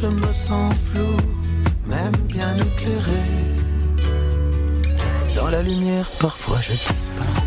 Je me sens flou, même bien éclairé. Dans la lumière, parfois je disparais.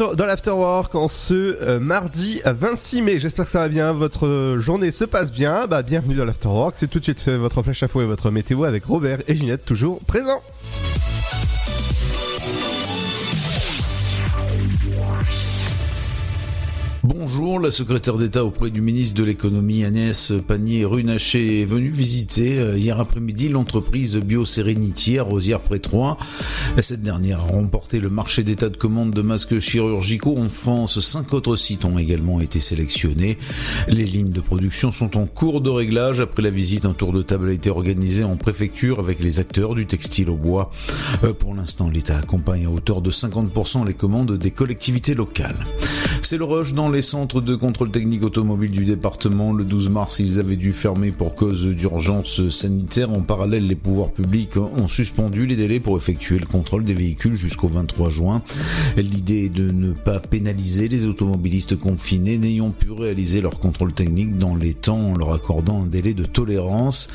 Dans l'Afterwork en ce euh, mardi 26 mai. J'espère que ça va bien, votre euh, journée se passe bien. Bah, bienvenue dans l'Afterwork. C'est tout de suite euh, votre flash info et votre météo avec Robert et Ginette toujours présents. Bonjour, la secrétaire d'État auprès du ministre de l'économie Agnès Pannier-Runacher est venue visiter euh, hier après-midi l'entreprise Biosérénity à Rosière-près-Troyes. Cette dernière a remporté le marché d'état de commande de masques chirurgicaux en France. Cinq autres sites ont également été sélectionnés. Les lignes de production sont en cours de réglage. Après la visite, un tour de table a été organisé en préfecture avec les acteurs du textile au bois. Euh, Pour l'instant, l'État accompagne à hauteur de 50% les commandes des collectivités locales. C'est le rush dans les centres de contrôle technique automobile du département. Le 12 mars, ils avaient dû fermer pour cause d'urgence sanitaire. En parallèle, les pouvoirs publics ont suspendu les délais pour effectuer le contrôle des véhicules jusqu'au 23 juin. L'idée est de ne pas pénaliser les automobilistes confinés n'ayant pu réaliser leur contrôle technique dans les temps en leur accordant un délai de tolérance.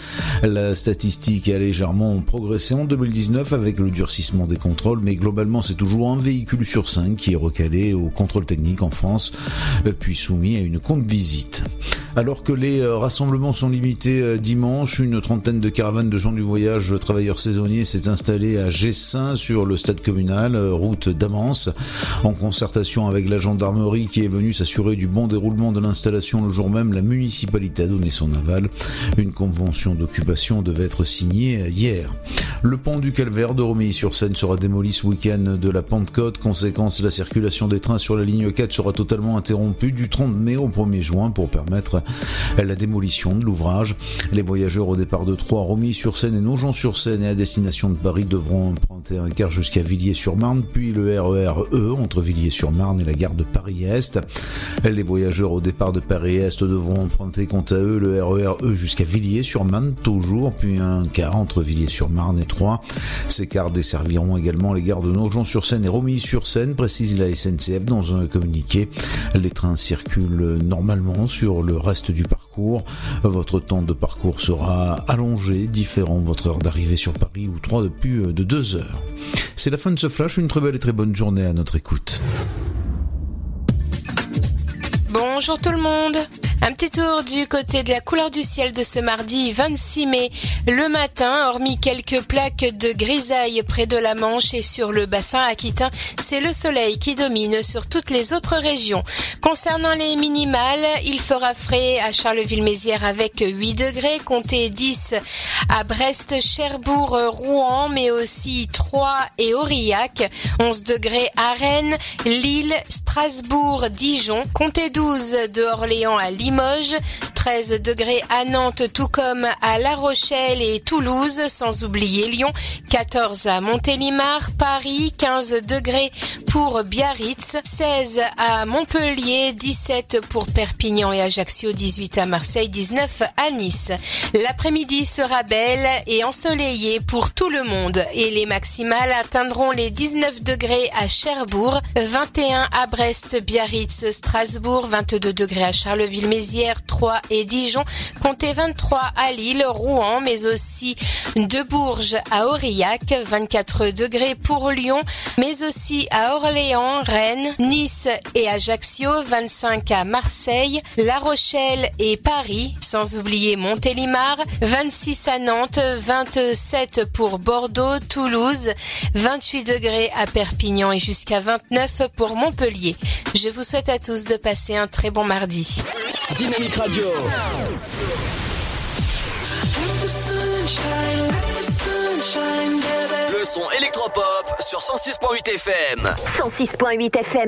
La statistique a légèrement progressé en 2019 avec le durcissement des contrôles, mais globalement c'est toujours un véhicule sur cinq qui est recalé au contrôle technique en France, puis soumis à une compte visite. Alors que les euh, rassemblements sont limités euh, dimanche, une trentaine de caravanes de gens du voyage euh, travailleurs saisonniers s'est installée à Gessin sur le stade communal, route d'Amance, en concertation avec la gendarmerie qui est venue s'assurer du bon déroulement de l'installation le jour même. La municipalité a donné son aval. Une convention d'occupation devait être signée hier. Le pont du Calvaire de Romilly-sur-Seine sera démoli ce week-end de la Pentecôte. Conséquence, la circulation des trains sur la ligne 4 sera totalement interrompue du 30 mai au 1er juin pour permettre la démolition de l'ouvrage. Les voyageurs au départ de Troyes, Romilly-sur-Seine et Nogent-sur-Seine et à destination de Paris devront emprunter un quart jusqu'à Villiers-sur-Marne, puis le RER E entre Villiers-sur-Marne et la gare de Paris-Est. Les voyageurs au départ de Paris-Est devront emprunter quant à eux le RER E jusqu'à Villiers-sur-Marne toujours, puis un quart entre Villiers-sur-Marne et Troyes. Ces cars desserviront également les gares de Nogent-sur-Seine et Romilly-sur-Seine, précise la SNCF dans un communiqué. Les trains circulent normalement sur le reste du parcours. Votre temps de parcours sera allongé, différent de votre heure d'arrivée sur Paris ou 3 depuis de 2 heures. C'est la fin de ce flash, une très belle et très bonne journée à notre écoute. Bonjour tout le monde. Un petit tour du côté de la couleur du ciel de ce mardi 26 mai. Le matin, hormis quelques plaques de grisaille près de la Manche et sur le bassin aquitain, c'est le soleil qui domine sur toutes les autres régions. Concernant les minimales, il fera frais à Charleville-Mézières avec 8 degrés, comptez 10 à Brest, Cherbourg, Rouen, mais aussi Troyes et Aurillac, 11 degrés à Rennes, Lille, Strasbourg, Dijon, comptez 12 de Orléans à Limoges, 13 degrés à Nantes, tout comme à La Rochelle et Toulouse, sans oublier Lyon, 14 à Montélimar, Paris, 15 degrés pour Biarritz, 16 à Montpellier, 17 pour Perpignan et Ajaccio, 18 à Marseille, 19 à Nice. L'après-midi sera belle et ensoleillée pour tout le monde et les maximales atteindront les 19 degrés à Cherbourg, 21 à Brest, Biarritz, Strasbourg, 22 degrés à Mézières, Troyes et Dijon, comptez 23 à Lille, Rouen, mais aussi de Bourges à Aurillac, 24 degrés pour Lyon, mais aussi à Orléans, Rennes, Nice et Ajaccio, 25 à Marseille, La Rochelle et Paris, sans oublier Montélimar, 26 à Nantes, 27 pour Bordeaux, Toulouse, 28 degrés à Perpignan et jusqu'à 29 pour Montpellier. Je vous souhaite à tous de passer un très bon mardi. Dynamique Radio. Le son électropop sur 106.8 FM. 106.8 FM.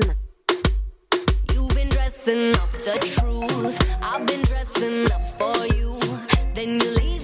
You've been dressing up the truth. I've been dressing up for you. Then you leave.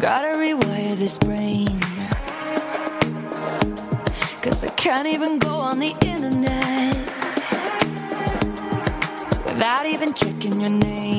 Gotta rewire this brain. Cause I can't even go on the internet without even checking your name.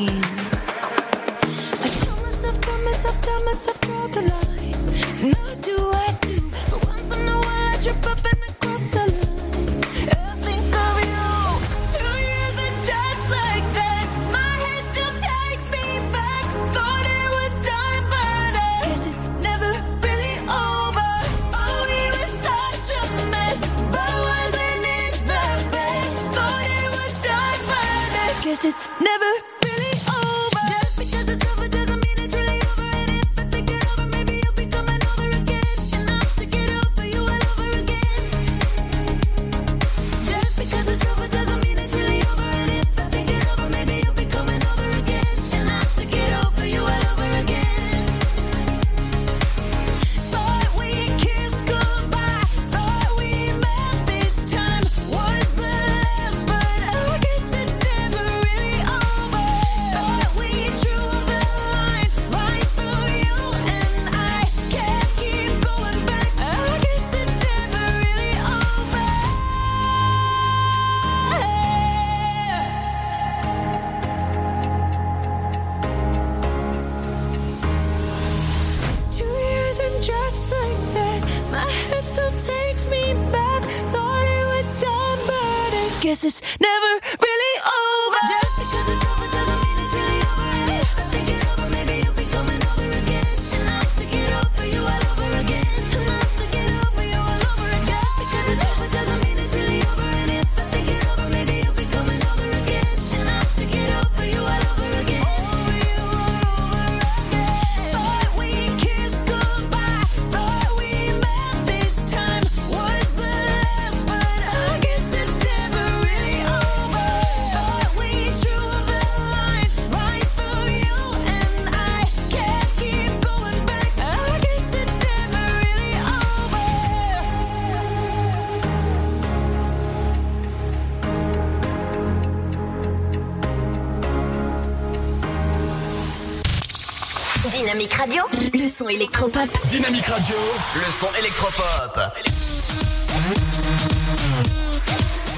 Dynamique Radio, le son électropop.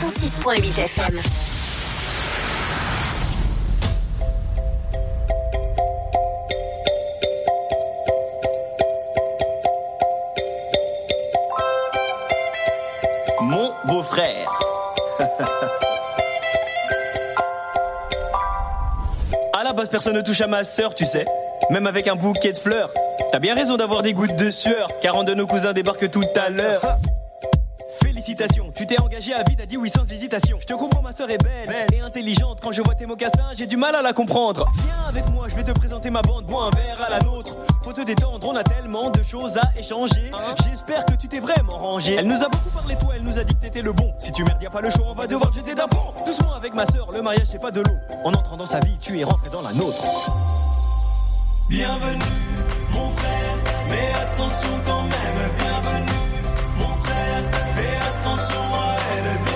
106.8 FM. Mon beau-frère. à la base, personne ne touche à ma sœur, tu sais. Même avec un bouquet de fleurs. T'as bien raison d'avoir des gouttes de sueur, car un de nos cousins débarque tout à l'heure. Félicitations, tu t'es engagé à vie, t'as dit oui sans hésitation. Je te comprends, ma sœur est belle, et intelligente. Quand je vois tes mocassins, j'ai du mal à la comprendre. Viens avec moi, je vais te présenter ma bande, bois un verre à la nôtre. Faut te détendre, on a tellement de choses à échanger. J'espère que tu t'es vraiment rangé. Elle nous a beaucoup parlé, toi, elle nous a dit que t'étais le bon. Si tu merdes, y a pas le choix, on va devoir te jeter d'un pont. Doucement avec ma sœur, le mariage c'est pas de l'eau. En entrant dans sa vie, tu es rentré dans la nôtre. Bienvenue, mon frère, mais attention quand même, bienvenue, mon frère, fais attention à elle,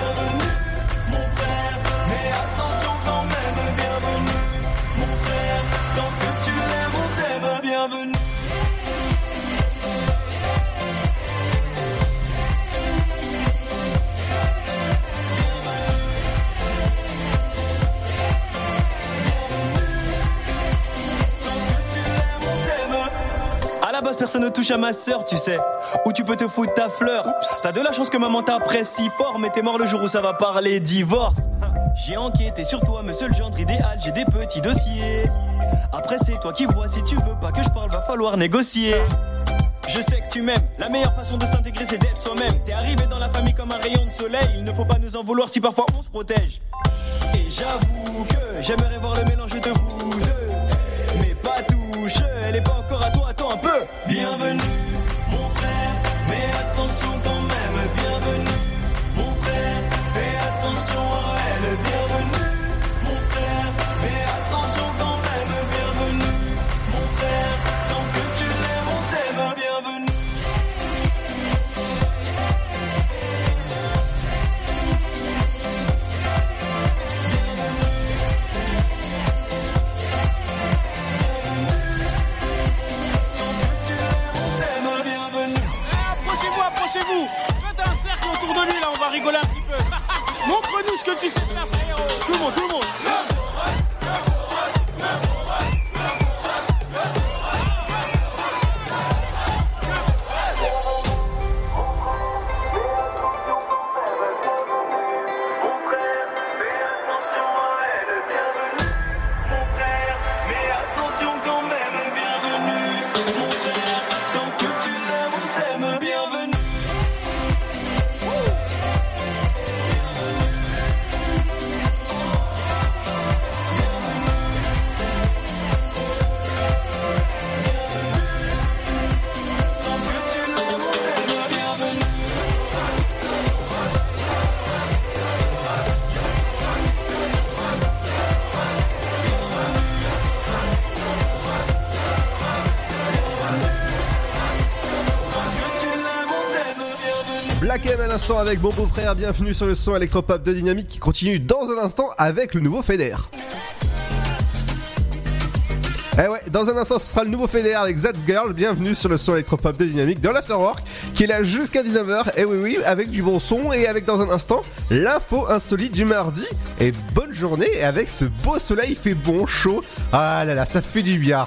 Personne ne touche à ma sœur, tu sais. Où tu peux te foutre ta fleur. T'as de la chance que maman t'apprécie fort, mais t'es mort le jour où ça va parler divorce. J'ai enquêté sur toi, monsieur le gendre idéal, j'ai des petits dossiers. Après, c'est toi qui vois, si tu veux pas que je parle, va falloir négocier. Je sais que tu m'aimes, la meilleure façon de s'intégrer c'est d'être soi-même. T'es arrivé dans la famille comme un rayon de soleil, il ne faut pas nous en vouloir si parfois on se protège. Et j'avoue que j'aimerais voir le mélange de vous elle est pas encore à toi, attends un peu. Bienvenue, mon frère, mais attention quand avec Bon Beau-Frère. Bienvenue sur le son électropop de Dynamique qui continue dans un instant avec le nouveau Feder. Eh ouais, dans un instant, ce sera le nouveau Feder avec That's Girl. Bienvenue sur le son électropop de Dynamique dans l'Afterwork qui est là jusqu'à 19h. Et oui, oui, avec du bon son et avec dans un instant l'info insolite du mardi. Et bonne journée avec ce beau soleil, il fait bon, chaud. Ah là là, ça fait du bien.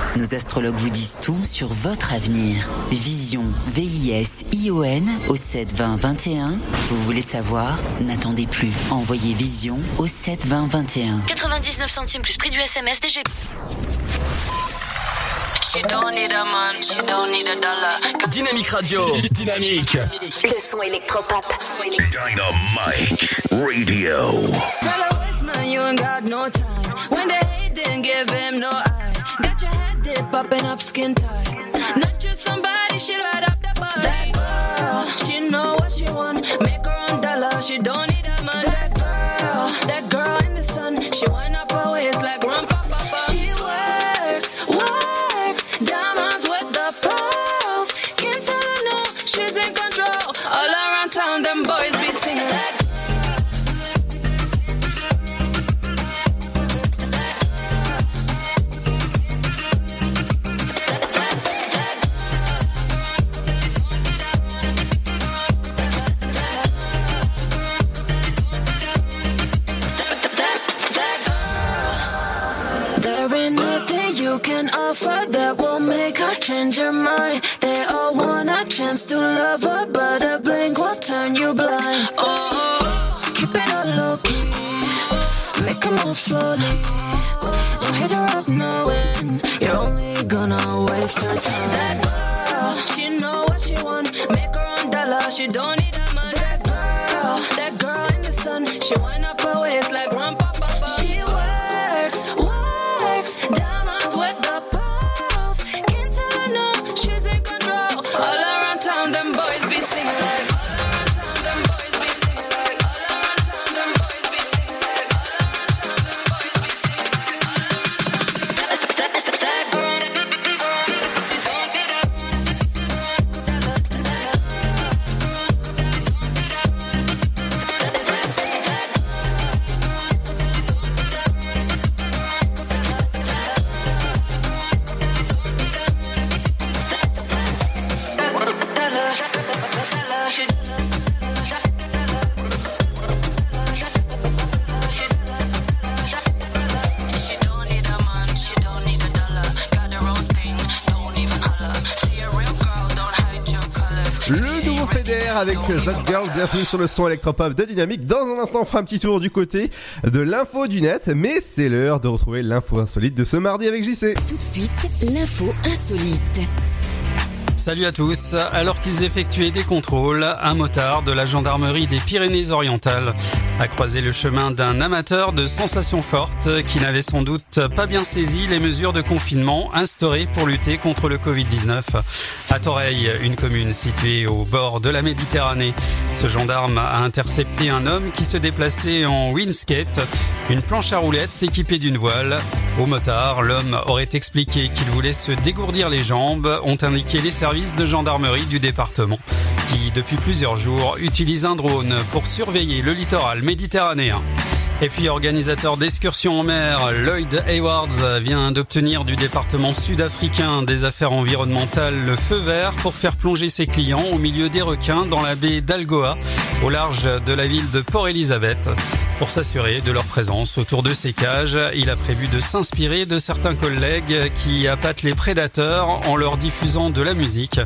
Nos astrologues vous disent tout sur votre avenir. Vision, V-I-S-I-O-N au 72021. Vous voulez savoir? N'attendez plus. Envoyez Vision au 72021. 99 centimes plus prix du SMS DGP. She don't need a man, she don't need a dollar. Dynamique Radio. Dynamique. Le son électropop. Dynamite Radio. Tell man, you ain't got no time. When they hate, then give him no eye. Got your head dip, popping up skin tight. Not just somebody, she light up the body. That girl, she know what she want. Make her own dollar, she don't need a man. That girl, that girl in the sun, she wind up you can offer that will make her change her mind. They all want a chance to love her, but a blink will turn you blind. Oh, keep it all low key, make her move slowly. Don't hit her up knowing you're only gonna waste her time. That girl, she know what she want, make her own dollar, she don't need a man. That girl, that girl in the sun, she wind up her waist like That Girl, bienvenue sur le son électropop de Dynamique. Dans un instant, on fera un petit tour du côté de l'info du net, mais c'est l'heure de retrouver l'info insolite de ce mardi avec JC. Tout de suite, l'info insolite. Salut à tous. Alors qu'ils effectuaient des contrôles, un motard de la gendarmerie des Pyrénées-Orientales a croisé le chemin d'un amateur de sensations fortes qui n'avait sans doute pas bien saisi les mesures de confinement instaurées pour lutter contre le Covid-19. À Toreil, une commune située au bord de la Méditerranée, ce gendarme a intercepté un homme qui se déplaçait en windskate, une planche à roulettes équipée d'une voile. Au motard, l'homme aurait expliqué qu'il voulait se dégourdir les jambes, ont indiqué les services de gendarmerie du département, qui depuis plusieurs jours utilise un drone pour surveiller le littoral méditerranéen. Et puis organisateur d'excursions en mer, Lloyd Haywards vient d'obtenir du département sud-africain des affaires environnementales le feu vert pour faire plonger ses clients au milieu des requins dans la baie d'Algoa, au large de la ville de Port-Elizabeth. Pour s'assurer de leur présence autour de ces cages, il a prévu de s'inspirer de certains collègues qui appâtent les prédateurs en leur diffusant de la musique.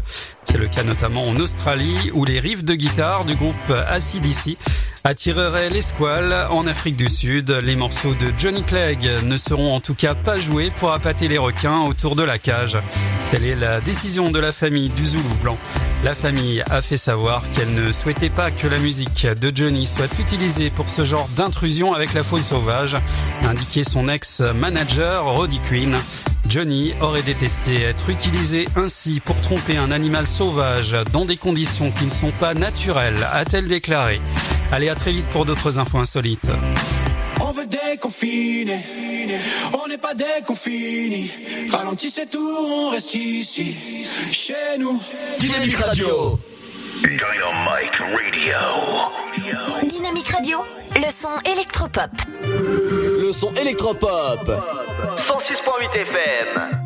C'est le cas notamment en Australie où les riffs de guitare du groupe ACDC attireraient les squales. En Afrique du Sud, les morceaux de Johnny Clegg ne seront en tout cas pas joués pour appâter les requins autour de la cage. Telle est la décision de la famille du Zoulou blanc. La famille a fait savoir qu'elle ne souhaitait pas que la musique de Johnny soit utilisée pour ce genre d'intrusion avec la faune sauvage, a indiqué son ex-manager Roddy Queen. Johnny aurait détesté être utilisé ainsi pour tromper un animal sauvage dans des conditions qui ne sont pas naturelles, a-t-elle déclaré. Allez, à très vite pour d'autres infos insolites. On veut déconfiner, on n'est pas déconfini. Ralentissez tout, on reste ici, chez nous. Dynamique Radio. Dynamite Radio. Dynamique Radio, le son électropop. Le son électropop. 106.8 FM.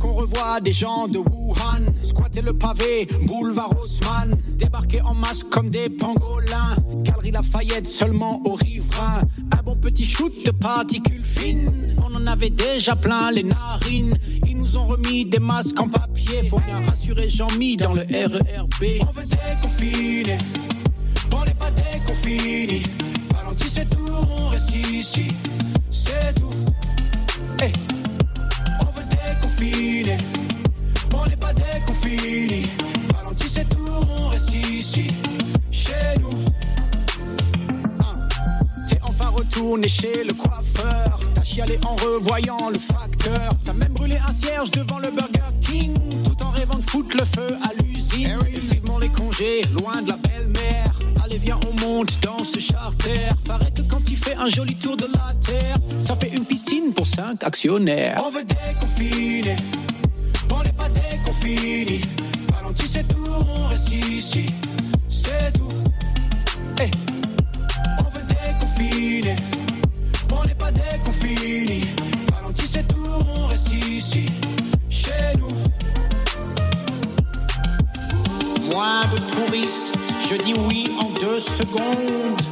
Qu'on revoie des gens de Wuhan, squatter le pavé, boulevard Haussmann, débarquer en masse comme des pangolins, galerie Lafayette seulement aux riverains, un bon petit shoot de particules fines, on en avait déjà plein les narines, ils nous ont remis des masques en papier, faut bien rassurer Jean-Mi dans le RERB. On veut déconfiner, on n'est pas déconfini, ralentissez tout, on reste ici, c'est tout. On n'est pas déconfini. Ralentissez tout, on reste ici, chez nous. Hein. T'es enfin retourné chez le coiffeur. T'as chialé en revoyant le facteur. T'as même brûlé un cierge devant le Burger King. Tout en rêvant de foutre le feu à l'usine. Et vivement les congés, loin de la belle-mère. Allez, viens, on monte dans ce charter. Paraît que quand il fait un joli tour de la terre, ça fait une piscine pour cinq actionnaires. On veut déconfiner, on n'est pas déconfini. Ralentissez tout, on reste ici, c'est tout. Hey. On veut déconfiner, on n'est pas déconfini. Ralentissez tout, on reste ici, chez nous. Moins de touristes, je dis oui en deux secondes.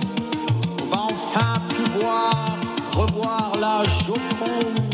On va enfin pouvoir revoir la Joconde.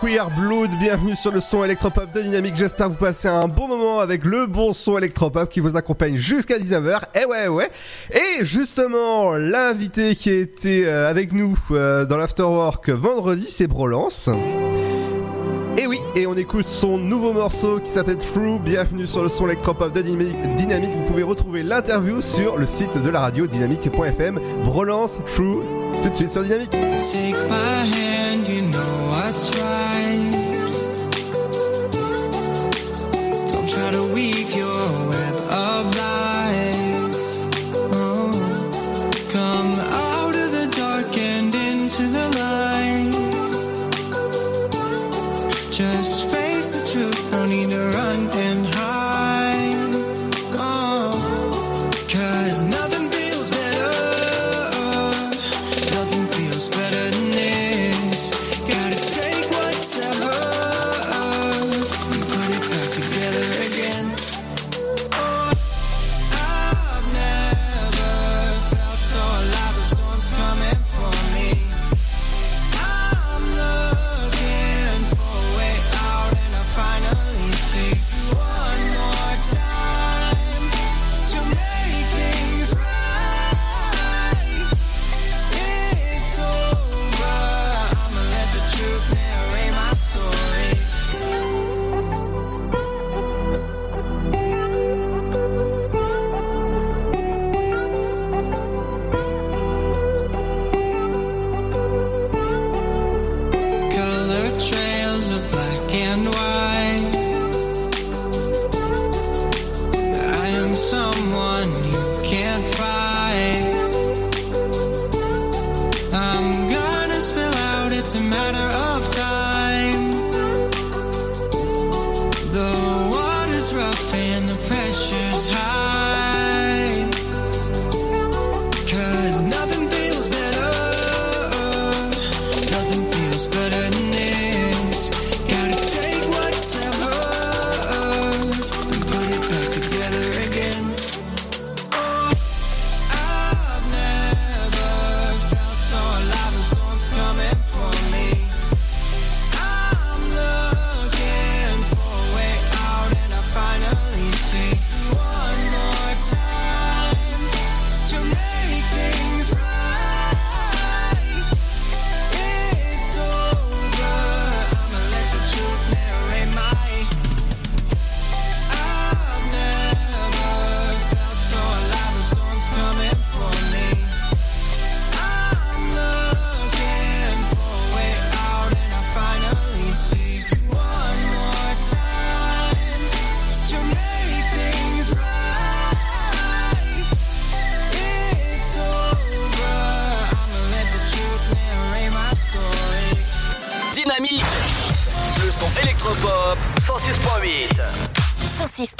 Queer Blood, bienvenue sur le son électropop de Dynamique, j'espère vous passez un bon moment avec le bon son électropop qui vous accompagne jusqu'à 19h, eh et ouais ouais, et justement l'invité qui était euh, avec nous euh, dans l'afterwork vendredi c'est Brolance écoute son nouveau morceau qui s'appelle True. Bienvenue sur le son électropop de Dynamique. Vous pouvez retrouver l'interview sur le site de la radio dynamique.fm. Relance Through tout de suite sur Dynamique.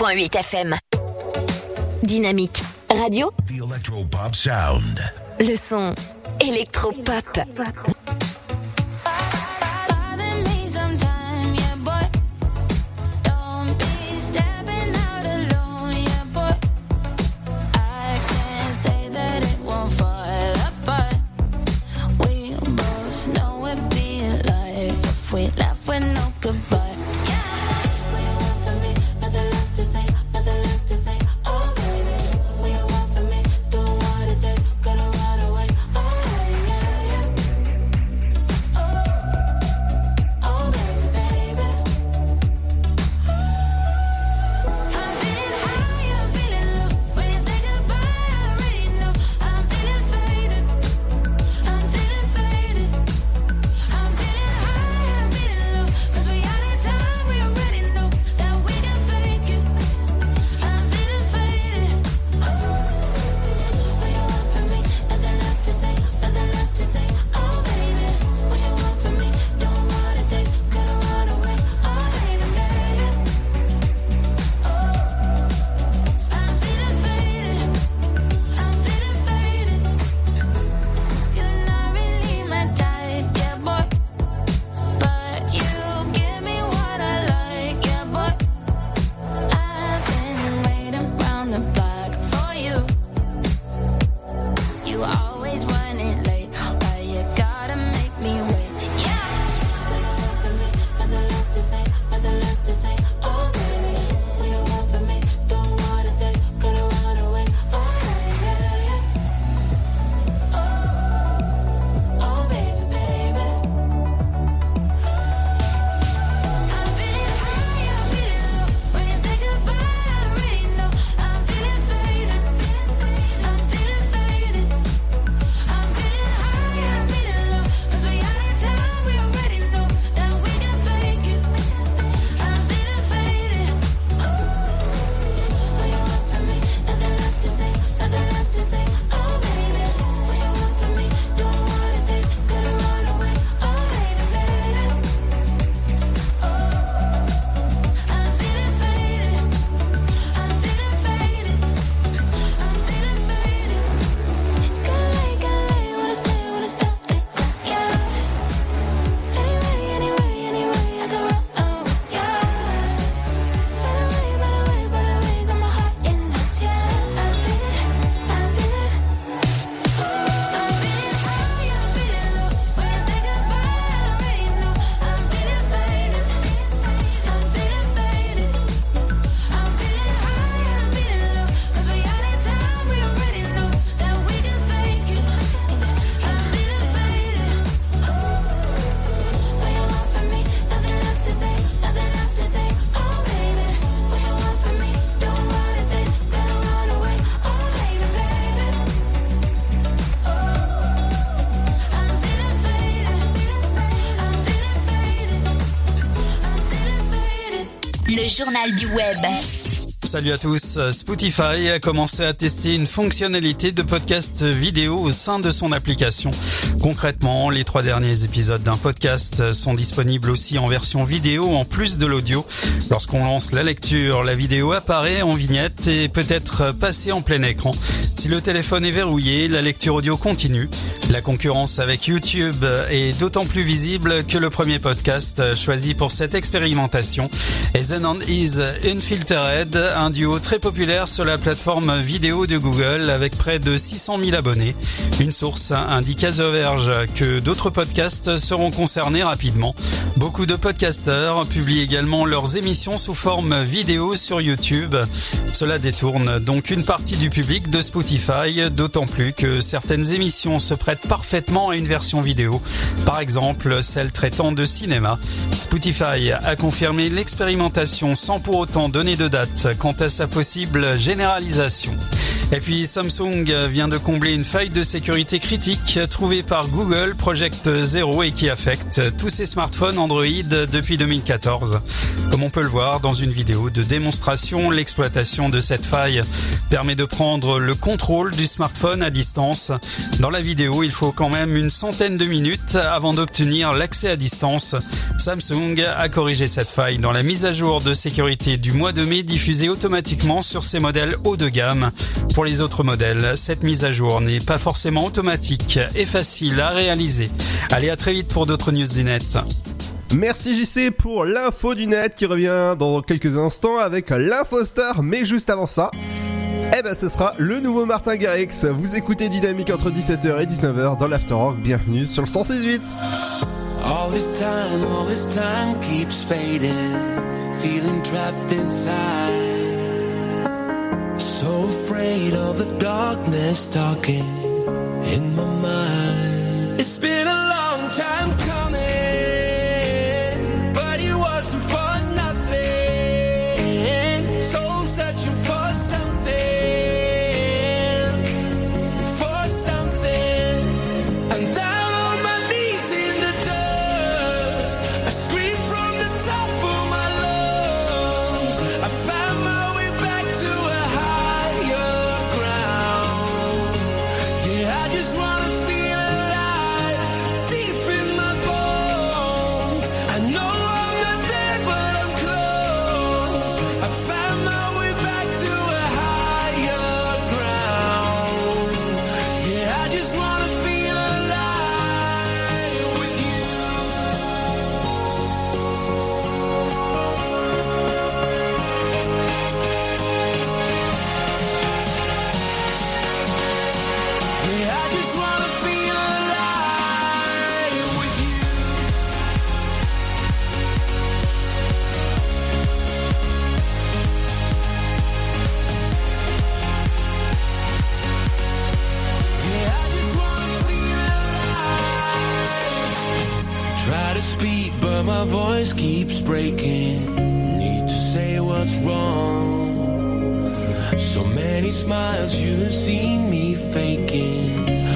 101.8 FM. Dynamique. Radio. The Electropop Sound. Le son. Electropop. Journal du web. Salut à tous. Spotify a commencé à tester une fonctionnalité de podcast vidéo au sein de son application. Concrètement, les trois derniers épisodes d'un podcast sont disponibles aussi en version vidéo en plus de l'audio. Lorsqu'on lance la lecture, la vidéo apparaît en vignette et peut être passée en plein écran. Si le téléphone est verrouillé, la lecture audio continue. La concurrence avec YouTube est d'autant plus visible que le premier podcast choisi pour cette expérimentation est The Is Unfiltered, un duo très populaire sur la plateforme vidéo de Google avec près de 600 000 abonnés. Une source indique à The Verge que d'autres podcasts seront concernés rapidement. Beaucoup de podcasteurs publient également leurs émissions sous forme vidéo sur YouTube. Cela détourne donc une partie du public de Spotify, d'autant plus que certaines émissions se prêtent parfaitement à une version vidéo. Par exemple, celle traitant de cinéma. Spotify a confirmé l'expérimentation sans pour autant donner de date quant à sa possible généralisation? Et puis Samsung vient de combler une faille de sécurité critique trouvée par Google Project Zero et qui affecte tous ses smartphones Android depuis 2014. Comme on peut le voir dans une vidéo de démonstration, l'exploitation de cette faille permet de prendre le contrôle du smartphone à distance. Dans la vidéo, il faut quand même une centaine de minutes avant d'obtenir l'accès à distance. Samsung a corrigé cette faille dans la mise à jour de sécurité du mois de mai diffusée automatiquement sur ses modèles haut de gamme. Pour les autres modèles, cette mise à jour n'est pas forcément automatique et facile à réaliser. Allez, à très vite pour d'autres news du net. Merci JC pour l'info du net qui revient dans quelques instants avec l'InfoStar, mais juste avant ça, eh ben ce sera le nouveau Martin Garrix. Vous écoutez Dynamique entre 17h et 19h dans l'Afterwork. Bienvenue sur le 168. All this time, all this time keeps fading, feeling trapped inside. So afraid of the darkness talking in my mind. It's been a long time coming, but it wasn't for keeps breaking. Need to say what's wrong. So many smiles you've seen me faking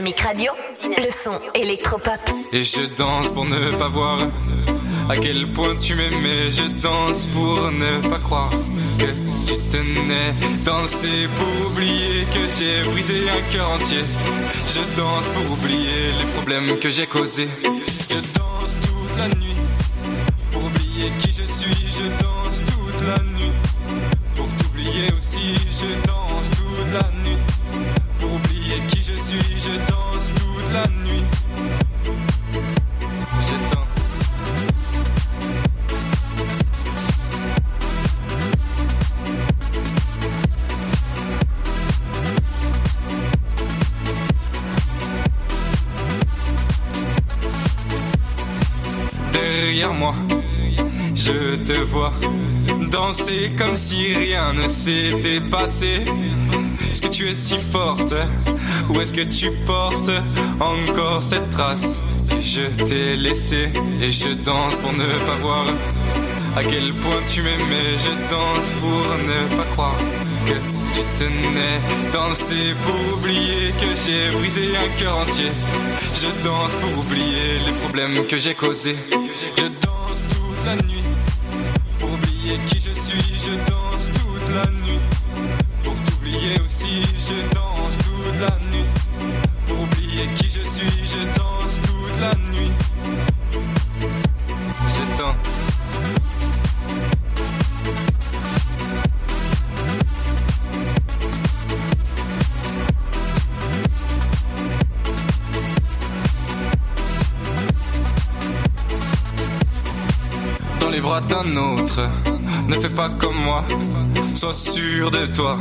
Dynamique Radio, le son électropop. Et je danse pour ne pas voir à quel point tu m'aimais. Je danse pour ne pas croire que tu tenais. Danser pour oublier que j'ai brisé un cœur entier. Je danse pour oublier les problèmes que j'ai causés. Je danse toute la nuit pour oublier qui je suis. Je danse comme si rien ne s'était passé. Est-ce que tu es si forte ou est-ce que tu portes encore cette trace? Je t'ai laissée et je danse pour ne pas voir à quel point tu m'aimais. Je danse pour ne pas croire que tu tenais. Danser pour oublier que j'ai brisé un cœur entier. Je danse pour oublier les problèmes que j'ai causés. Je danse toute la nuit qui je suis. Je danse toute la nuit pour t'oublier aussi. Je danse toute la nuit pour oublier qui je suis. Je danse toute la nuit. Je danse. dans les bras d'un autre. Ne fais pas comme moi, sois sûr de toi.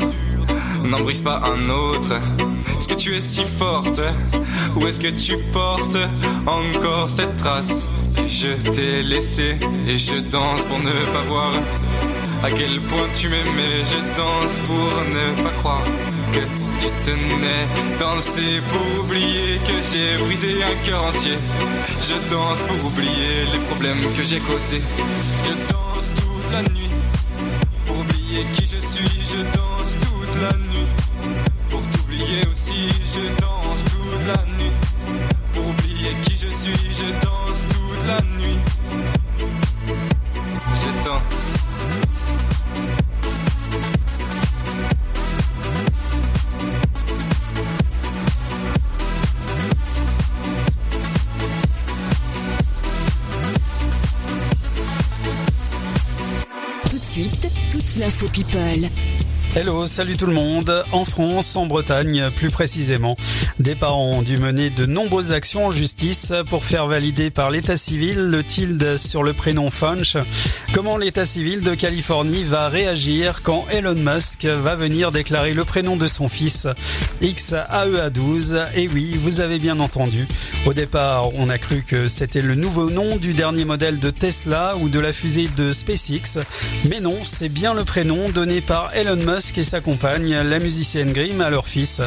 N'en brise pas un autre. Est-ce que tu es si forte? Ou est-ce que tu portes encore cette trace? Je t'ai laissé et je danse pour ne pas voir à quel point tu m'aimais. Je danse pour ne pas croire que tu tenais. Danser pour oublier que j'ai brisé un cœur entier. Je danse pour oublier les problèmes que j'ai causés. Je danse toute la nuit oublier qui je suis. Je danse toute la nuit pour t'oublier aussi. Je danse toute la nuit pour oublier qui je suis. Je danse toute la nuit. Je danse. Hello, salut tout le monde. En France, en Bretagne plus précisément, des parents ont dû mener de nombreuses actions en justice pour faire valider par l'état civil le tilde sur le prénom Funch. Comment l'état civil de Californie va réagir quand Elon Musk va venir déclarer le prénom de son fils XAEA12 Et oui, vous avez bien entendu. Au départ, on a cru que c'était le nouveau nom du dernier modèle de Tesla ou de la fusée de SpaceX. Mais non, c'est bien le prénom donné par Elon Musk et sa compagne, la musicienne Grimm, à leur fils.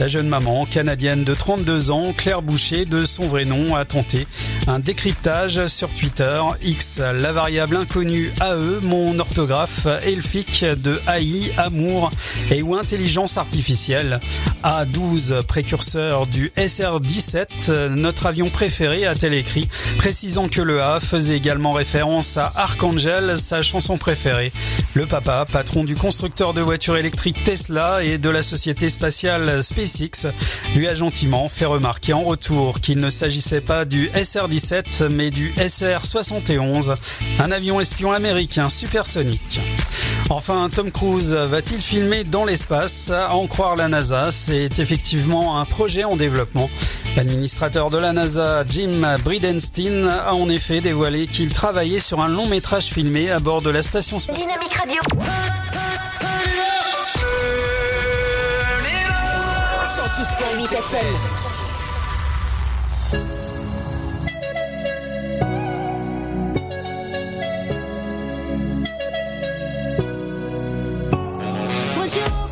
La jeune maman, canadienne de 32 ans, Claire Boucher, de son vrai nom, a tenté un décryptage sur Twitter. X, la variable inconnue AE, mon orthographe elfique de AI, amour et ou intelligence artificielle. A12, précurseur du SR-17, notre avion préféré, a-t-elle écrit, précisant que le A faisait également référence à Archangel, sa chanson préférée. Le papa, patron du constructeur de voitures électriques Tesla et de la société spatiale SpaceX, lui a gentiment fait remarquer en retour qu'il ne s'agissait pas du SR-17 mais du SR-71, un avion espion américain supersonique. Enfin, Tom Cruise va-t-il filmer dans l'espace? À en croire la NASA, c'est effectivement un projet en développement. L'administrateur de la NASA, Jim Bridenstine, a en effet dévoilé qu'il travaillait sur un long métrage filmé à bord de la station spatiale. Dynamique Radio. 106.8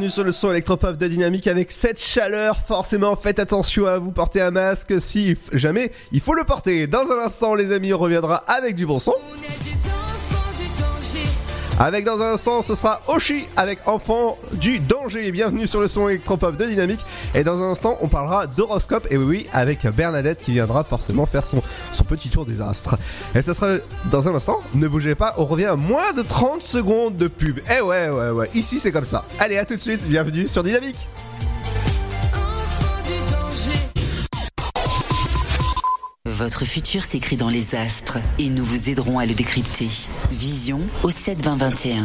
bienvenue sur le son électropop de Dynamique avec cette chaleur. Forcément, faites attention à vous porter un masque si jamais il faut le porter. Dans un instant, les amis, on reviendra avec du bon son. Avec dans un instant, ce sera Oshi avec Enfant du danger. Bienvenue sur le son électropop de Dynamique. Et dans un instant, on parlera d'horoscope. Et oui, oui, avec Bernadette qui viendra forcément faire son petit tour des astres. Et ce sera dans un instant. Ne bougez pas, on revient à moins de 30 secondes de pub. Eh ouais, ouais, ouais. Ici, c'est comme ça. Allez, à tout de suite. Bienvenue sur Dynamique. Votre futur s'écrit dans les astres et nous vous aiderons à le décrypter. Vision au 7 20 21.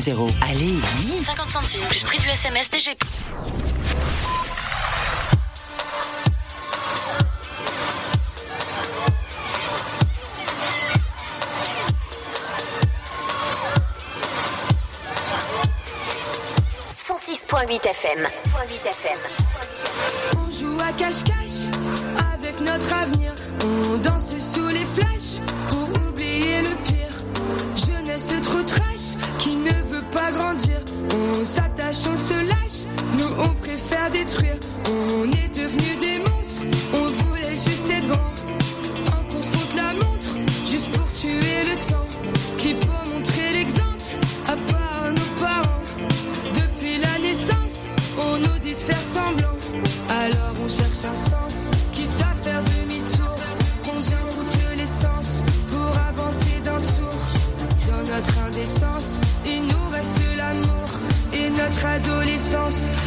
61000. Allez, vite 50 centimes plus prix du SMS DGP. FM. On joue à cache-cache avec notre avenir. On danse sous les flashs pour oublier le pire. Jeunesse trop trash qui ne veut grandir. On s'attache, on se lâche. Nous, on préfère détruire. On est devenus des monstres. On voulait juste être grand. En course contre la montre, juste pour tuer le temps. Qui peut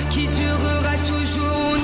qui durera toujours.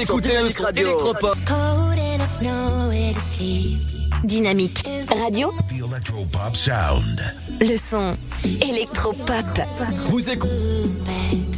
Écoutez le son électropop. Dynamique Radio. The Electropop Sound. Le son électropop. Vous écoutez.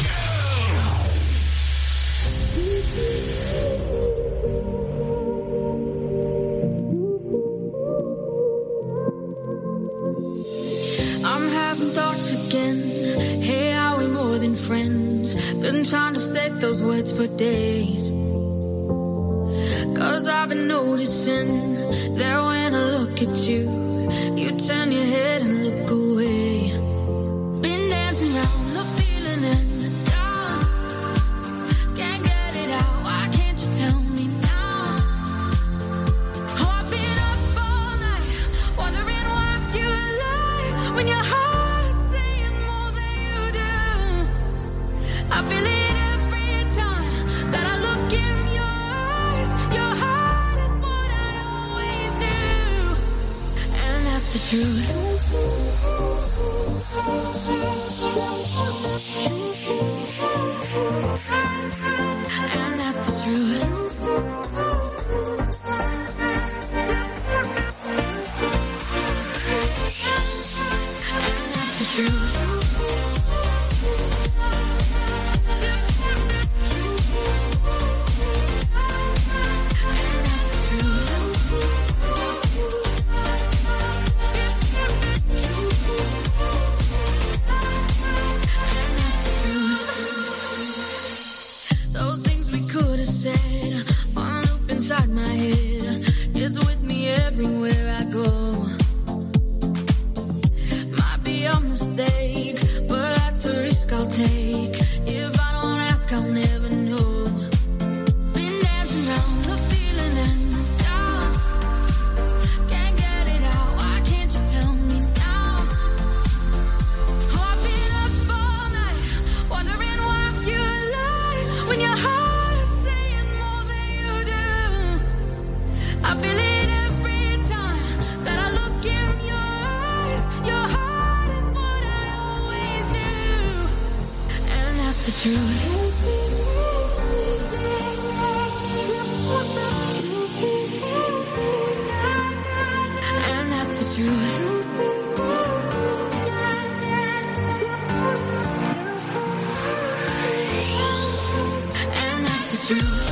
Eh,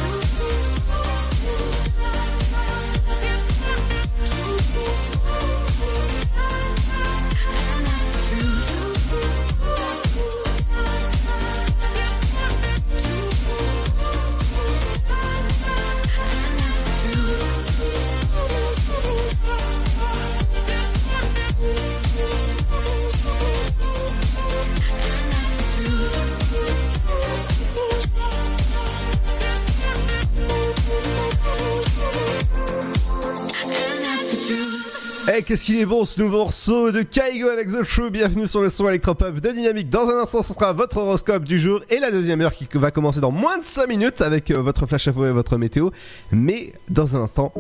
qu'est-ce qu'il est bon ce nouveau morceau de Kaigo avec The True. Bienvenue sur le son électropop de Dynamique. Dans un instant, ce sera votre horoscope du jour et la deuxième heure qui va commencer dans moins de 5 minutes avec euh, votre flash info et votre météo. Mais dans un instant,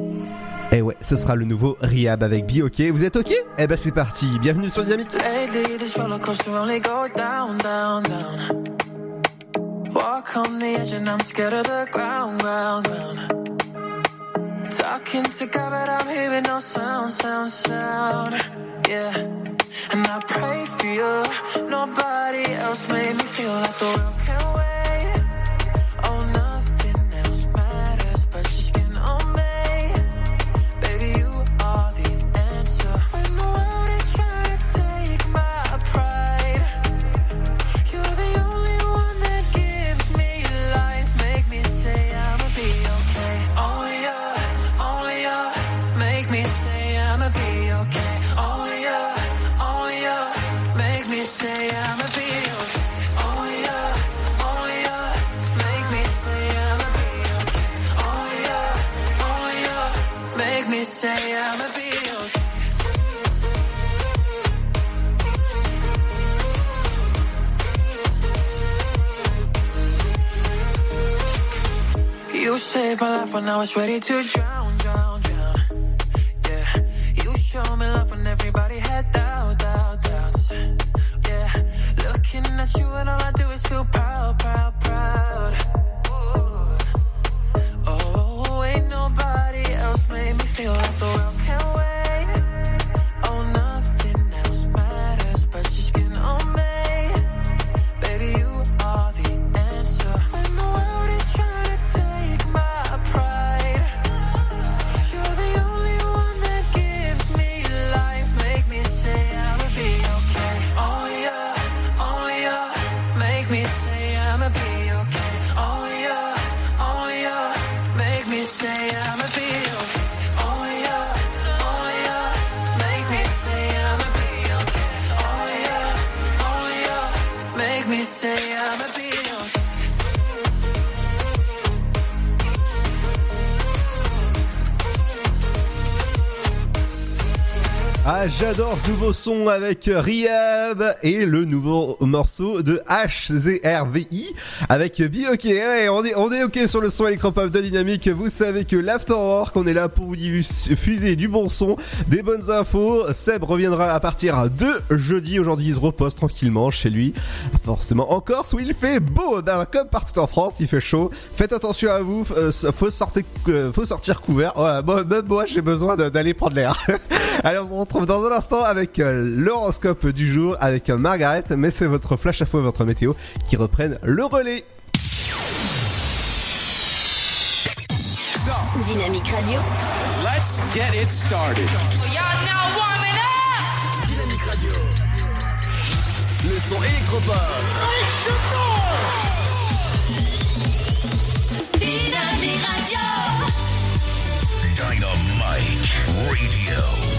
eh ouais, ce sera le nouveau Riab avec Be OK. Vous êtes OK? Eh ben c'est parti. Bienvenue sur Dynamique. Talking to God, but I'm hearing no sound, sound, sound. Yeah. And I pray for you. Nobody else made me feel like the world can wait. Say I'ma be okay. You saved my life when I was ready to drown, drown, drown. Yeah, you showed me love when everybody had doubt, doubt, doubts. Yeah, looking at you and all I do is feel proud, proud, proud. Ah, j'adore ce nouveau son avec Riab et le nouveau morceau de HZRVI avec Be OK. Ouais, on est, on est OK sur le son électropop de Dynamique. Vous savez que l'Afterwork, on est là pour vous diffuser du bon son, des bonnes infos. Seb reviendra à partir de jeudi. Aujourd'hui, il se repose tranquillement chez lui. Forcément en Corse où il fait beau, Ben, comme partout en France, il fait chaud. Faites attention à vous, euh, faut sortir, euh, faut sortir couvert. Moi, même moi, j'ai besoin d'aller prendre l'air. Allez, on se dans un instant avec euh, l'horoscope du jour avec euh, Margaret, mais c'est votre flash info et votre météo qui reprennent le relais. Dynamique Radio. Let's get it started. Y'all now warming up. Dynamique Radio. Le son électropop. Dynamique Radio. Dynamite Radio.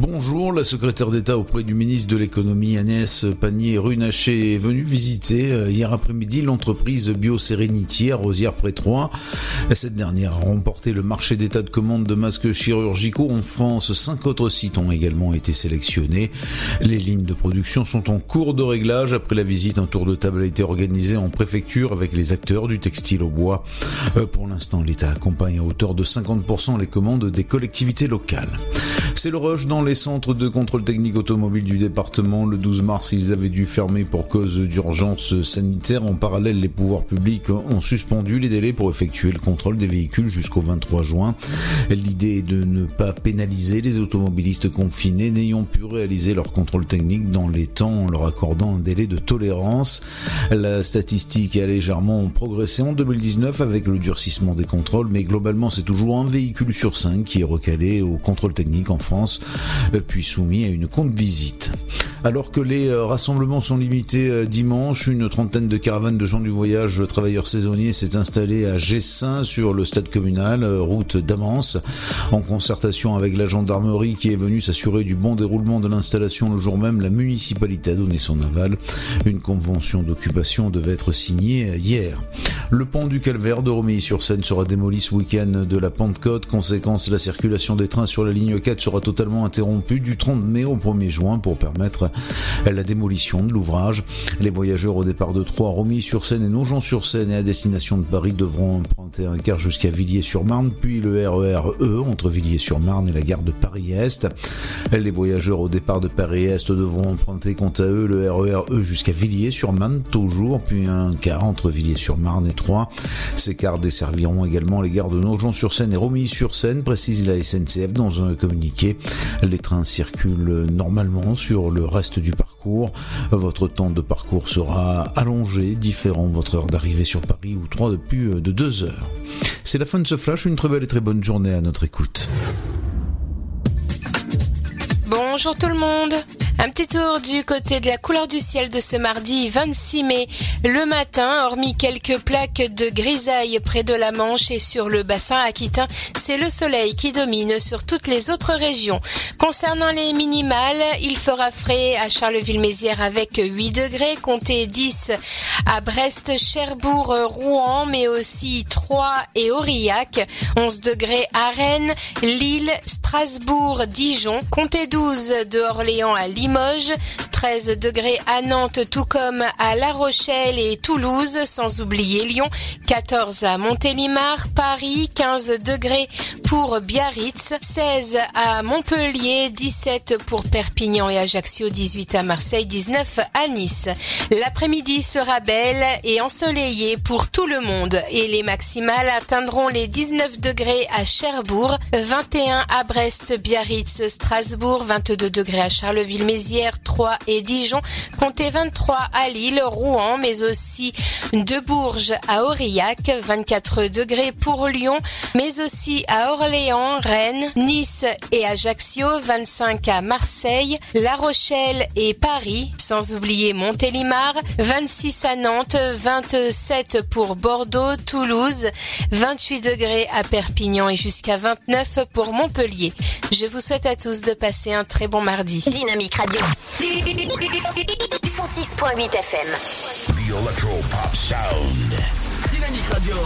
Bonjour, la secrétaire d'État auprès du ministre de l'économie Agnès Pannier-Runacher est venue visiter euh, hier après-midi l'entreprise Biosérénity à Rosière-près-Troyes. Cette dernière a remporté le marché d'état de commande de masques chirurgicaux en France. Cinq autres sites ont également été sélectionnés. Les lignes de production sont en cours de réglage. Après la visite, un tour de table a été organisé en préfecture avec les acteurs du textile au bois. Euh, Pour l'instant, l'État accompagne à hauteur de 50% les commandes des collectivités locales. C'est le rush dans les centres de contrôle technique automobile du département. Le 12 mars, ils avaient dû fermer pour cause d'urgence sanitaire. En parallèle, les pouvoirs publics ont suspendu les délais pour effectuer le contrôle des véhicules jusqu'au 23 juin. L'idée est de ne pas pénaliser les automobilistes confinés n'ayant pu réaliser leur contrôle technique dans les temps en leur accordant un délai de tolérance. La statistique a légèrement progressé en 2019 avec le durcissement des contrôles, mais globalement c'est toujours un véhicule sur cinq qui est recalé au contrôle technique en France, euh, puis soumis à une compte visite. Alors que les euh, rassemblements sont limités euh, dimanche, une trentaine de caravanes de gens du voyage travailleurs saisonniers s'est installée à Gessin sur le stade communal, route d'Amance, en concertation avec la gendarmerie qui est venue s'assurer du bon déroulement de l'installation le jour même. La municipalité a donné son aval. Une convention d'occupation devait être signée hier. Le pont du Calvaire de Romilly-sur-Seine sera démoli ce week-end de la Pentecôte. Conséquence, la circulation des trains sur la ligne 4 sera totalement interrompue du 30 mai au 1er juin pour permettre la démolition de l'ouvrage. Les voyageurs au départ de Troyes, Romilly-sur-Seine et Nogent-sur-Seine et à destination de Paris devront emprunter un quart jusqu'à Villiers-sur-Marne, puis le RER E entre Villiers-sur-Marne et la gare de Paris-Est. Les voyageurs au départ de Paris-Est devront emprunter quant à eux le RER E jusqu'à Villiers-sur-Marne toujours, puis un quart entre Villiers-sur-Marne et Troyes. Ces cars desserviront également les gares de Nogent-sur-Seine et Romilly-sur-Seine, précise la SNCF dans un communiqué. Les trains circulent normalement sur le reste du parcours. Votre temps de parcours sera allongé, différent de votre heure d'arrivée sur Paris ou 3 depuis de 2 heures. C'est la fin de ce flash, une très belle et très bonne journée à notre écoute. Bonjour tout le monde. Un petit tour du côté de la couleur du ciel de ce mardi 26 mai. Le matin, hormis quelques plaques de grisaille près de la Manche et sur le bassin aquitain, c'est le soleil qui domine sur toutes les autres régions. Concernant les minimales, il fera frais à Charleville-Mézières avec 8 degrés, comptez 10 à Brest, Cherbourg, Rouen, mais aussi Troyes et Aurillac, 11 degrés à Rennes, Lille, Strasbourg, Dijon, comptez 12 de Orléans à Limoges, 13 degrés à Nantes, tout comme à La Rochelle et Toulouse, sans oublier Lyon, 14 à Montélimar, Paris, 15 degrés pour Biarritz, 16 à Montpellier, 17 pour Perpignan et Ajaccio, 18 à Marseille, 19 à Nice. L'après-midi sera belle et ensoleillée pour tout le monde et les maximales atteindront les 19 degrés à Cherbourg, 21 à Brest, Biarritz, Strasbourg, 22 degrés à Charleville-Mézières, 3 et Dijon, comptez 23 à Lille, Rouen, mais aussi de Bourges à Aurillac, 24 degrés pour Lyon, mais aussi à Orléans, Rennes, Nice et Ajaccio, 25 à Marseille, La Rochelle et Paris, sans oublier Montélimar, 26 à Nantes, 27 pour Bordeaux, Toulouse, 28 degrés à Perpignan et jusqu'à 29 pour Montpellier. Je vous souhaite à tous de passer un très bon mardi. Dynamique Radio. 106.8 FM. The Electro Pop Sound. Dynamique Radio.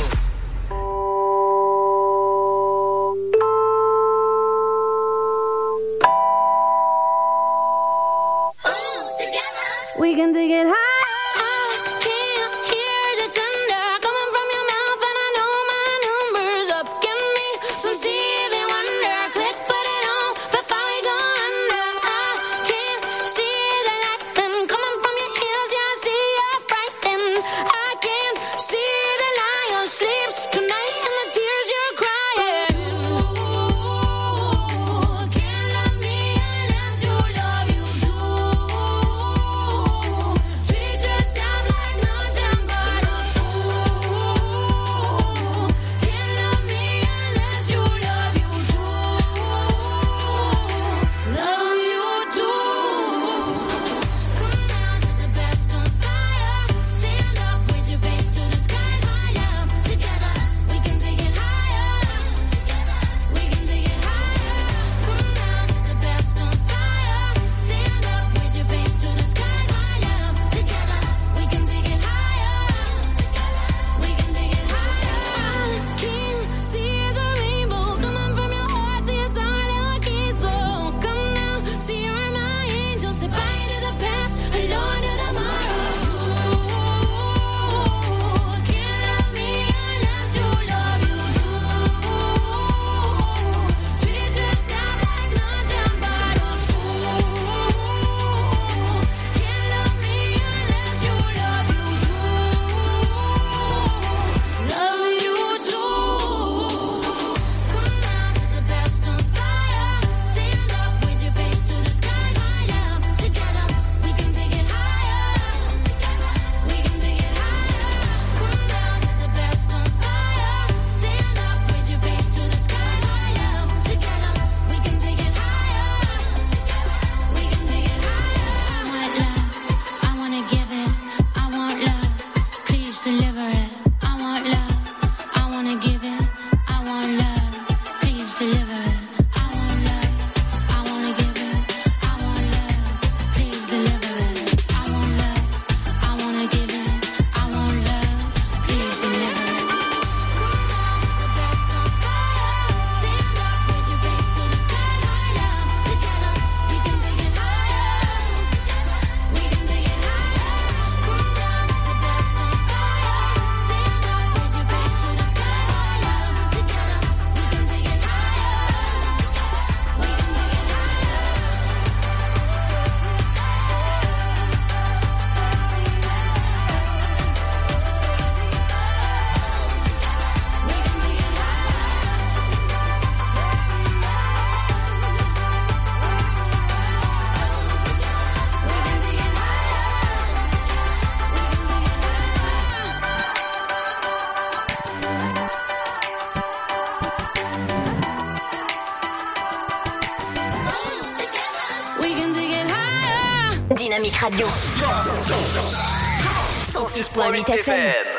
Radio. 106.8 FM.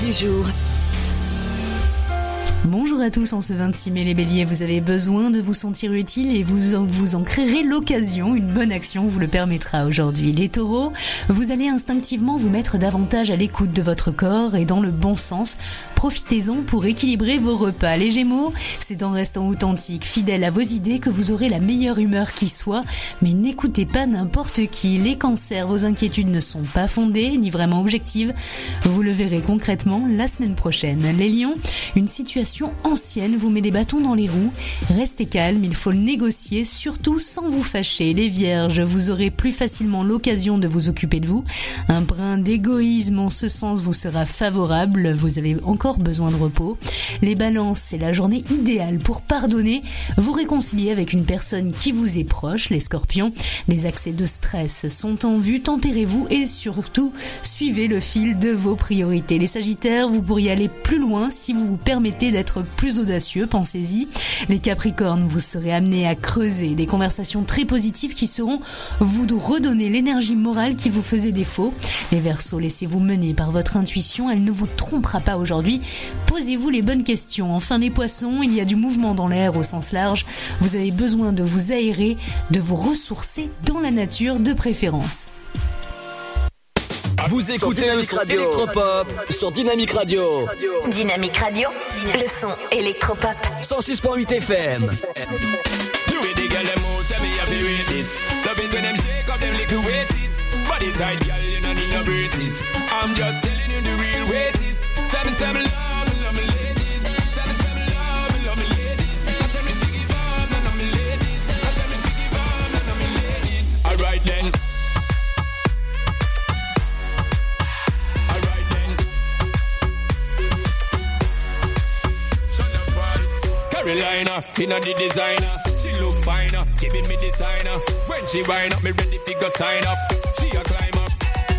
Du jour. Bonjour à tous, en ce 26 mai les béliers, vous avez besoin de vous sentir utile et vous en, vous en créerez l'occasion, une bonne action vous le permettra aujourd'hui. Les taureaux, vous allez instinctivement vous mettre davantage à l'écoute de votre corps et dans le bon sens, profitez-en pour équilibrer vos repas. Les gémeaux, c'est en restant authentique, fidèle à vos idées que vous aurez la meilleure humeur qui soit, mais n'écoutez pas n'importe qui. Les cancers, vos inquiétudes ne sont pas fondées ni vraiment objectives, vous le verrez concrètement la semaine prochaine. Les lions, une situation ancienne vous met des bâtons dans les roues. Restez calme, il faut le négocier, surtout sans vous fâcher. Les vierges, vous aurez plus facilement l'occasion de vous occuper de vous. Un brin d'égoïsme en ce sens vous sera favorable, vous avez encore besoin de repos. Les balances, c'est la journée idéale pour pardonner, vous réconcilier avec une personne qui vous est proche. Les scorpions, des accès de stress sont en vue, tempérez-vous et surtout suivez le fil de vos priorités. Les sagittaires, vous pourriez aller plus loin si vous vous permettez d'être plus audacieux, pensez-y. Les capricornes, vous serez amenés à creuser des conversations très positives qui seront vous redonner l'énergie morale qui vous faisait défaut. Les versos, laissez-vous mener par votre intuition, elle ne vous trompera pas aujourd'hui. Posez-vous les bonnes questions. Enfin les poissons, il y a du mouvement dans l'air au sens large. Vous avez besoin de vous aérer, de vous ressourcer dans la nature de préférence. Vous écoutez le son Radio. électropop sur Dynamique Radio. Dynamique Radio, le son électropop. 106.8 FM. Inna the designer, she look finer, giving me designer. When she wind up, me ready fi go sign up. She a climb up.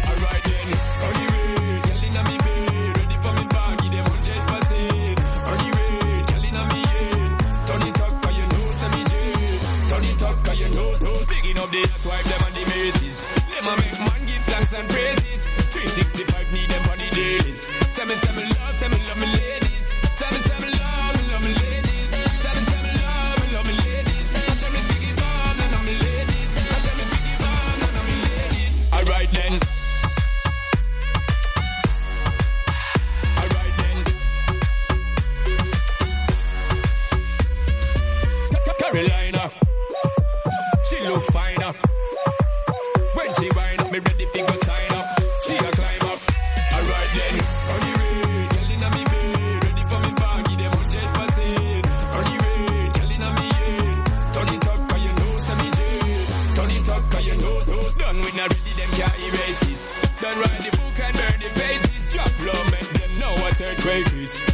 Alright then, on the way, girl inna me bed, ready for me bag, give them hundred percent. On the way, girl inna me head, turn it up 'cause you know say me jet. Turn it up 'cause you know, know. Picking up the hot wife them and the mates. Them a make man give thanks and praises. 365 need them on the dailies. Say me, say me love, say me love me ladies. Carolina, she look finer. When she wind up, me ready fi go sign up. She a climb up. Alright then, on the way, girl inna me bed, ready for me bag, give them hundred percent. On the way, girl inna me head, turn it up 'cause you know say me jet. Turn it up 'cause you know, know. Done with not ready, them can't erase this. Done write the book and burn the pages. Drop low, make them know what earthquake is.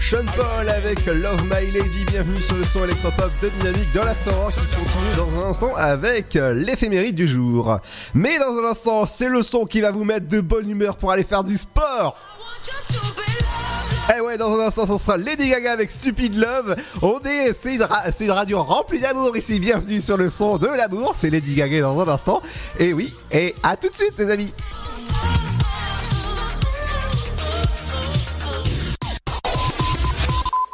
Sean Paul avec Love My Lady, bienvenue sur le son électropop de Dynamique dans l'Afterwork qui continue dans un instant avec l'éphéméride du jour. Mais dans un instant, c'est le son qui va vous mettre de bonne humeur pour aller faire du sport. Eh ouais, dans un instant, ce sera Lady Gaga avec Stupid Love. On est, c'est une, ra- c'est une radio remplie d'amour ici. Bienvenue sur le son de l'amour. C'est Lady Gaga dans un instant. Et oui, et à tout de suite, les amis.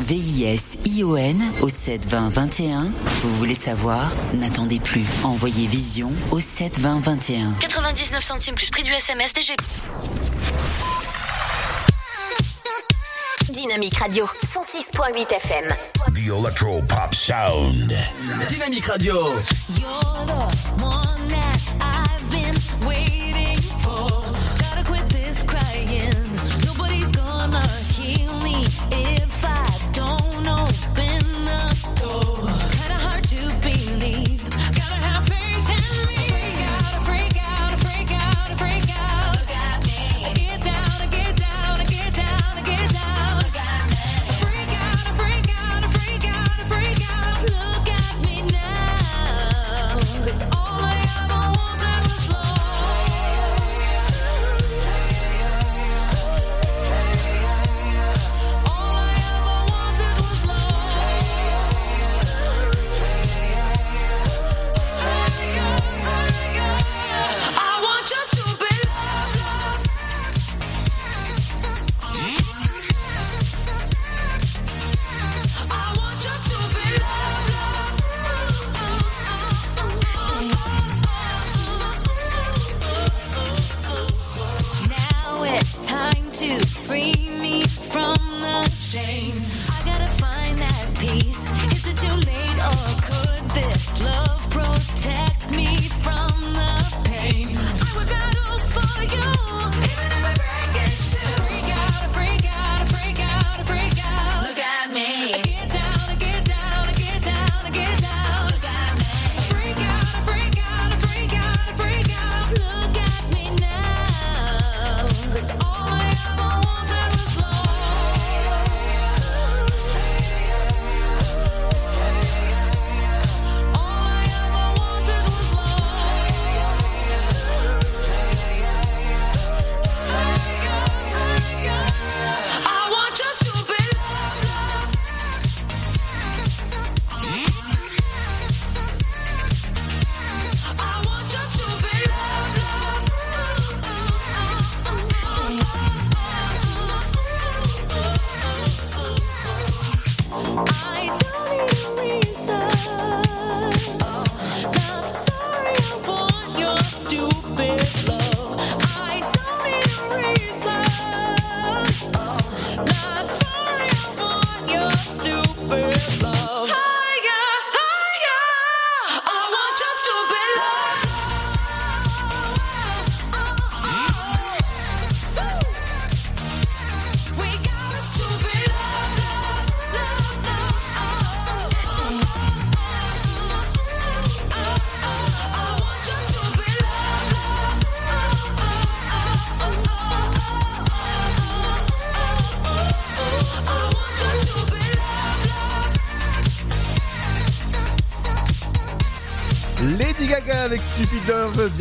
V-I-S-I-O-N au 72021. Vous voulez savoir? N'attendez plus. Envoyez Vision au 72021. 99 centimes plus prix du SMS DGP. Dynamique Radio 106.8 FM. The Electro Pop Sound. Dynamique Radio. You're the one that I've been waiting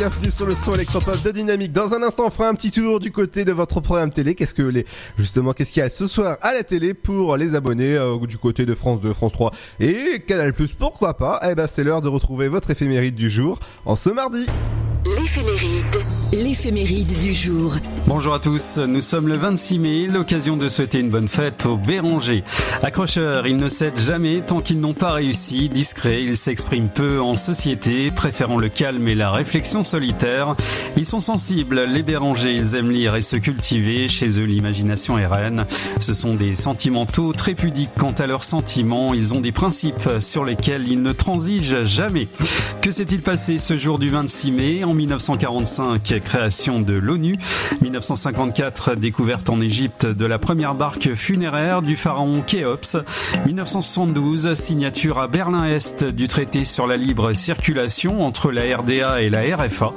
bienvenue sur le son électropop de Dynamique. Dans un instant, on fera un petit tour du côté de votre programme télé. Qu'est-ce que les, justement, qu'est-ce qu'il y a ce soir à la télé pour les abonnés euh, du côté de France 2, France 3 et Canal+, pourquoi pas? Eh ben, c'est l'heure de retrouver votre éphéméride du jour en ce mardi. L'éphéméride. L'éphéméride du jour. Bonjour à tous, nous sommes le 26 mai, l'occasion de souhaiter une bonne fête aux Bérangers. Accrocheurs, ils ne cèdent jamais tant qu'ils n'ont pas réussi, discrets, ils s'expriment peu en société, préférant le calme et la réflexion solitaire. Ils sont sensibles, les Bérangers, ils aiment lire et se cultiver, chez eux l'imagination est reine. Ce sont des sentimentaux très pudiques quant à leurs sentiments, ils ont des principes sur lesquels ils ne transigent jamais. Que s'est-il passé ce jour du 26 mai? En 1945, création de l'ONU. 1954, découverte en Égypte de la première barque funéraire du pharaon Khéops. 1972, signature à Berlin-Est du traité sur la libre circulation entre la RDA et la RFA.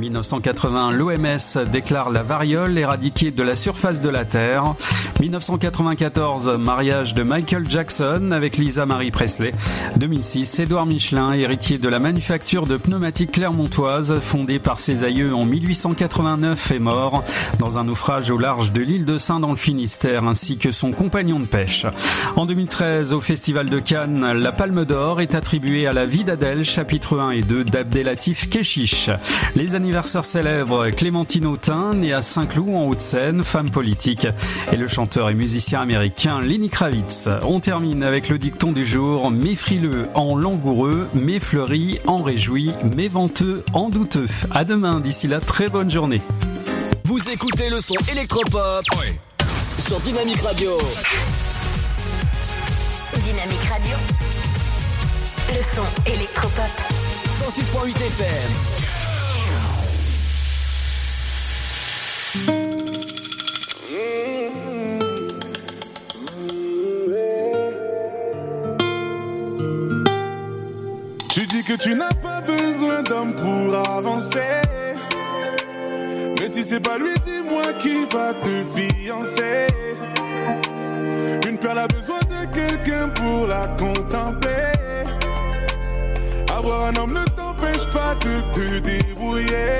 1980, l'OMS déclare la variole éradiquée de la surface de la Terre. 1994, mariage de Michael Jackson avec Lisa Marie Presley. 2006, Édouard Michelin, héritier de la manufacture de pneumatiques clermontoises fondée par ses aïeux en 1889 est mort dans un naufrage au large de l'île de Saint dans le Finistère ainsi que son compagnon de pêche. En 2013, au Festival de Cannes, la Palme d'Or est attribuée à la vie d'Adèle, chapitre 1 et 2 d'Abdelatif Keshish. Les anniversaires célèbres Clémentine Autain, née à Saint-Cloud en Haute-Seine, femme politique, et le chanteur et musicien américain Lenny Kravitz. On termine avec le dicton du jour, méfrileux en langoureux, méfleuri en réjoui, méventeux en douteux. À demain, d'ici là, très bonne journée. Vous écoutez le son électropop sur Dynamique Radio. Dynamique Radio. Le son électropop. 106.8 FM. Que tu n'as pas besoin d'homme pour avancer. Mais si c'est pas lui, dis-moi qui va te fiancer. Une perle a besoin de quelqu'un pour la contempler. Avoir un homme ne t'empêche pas de te débrouiller.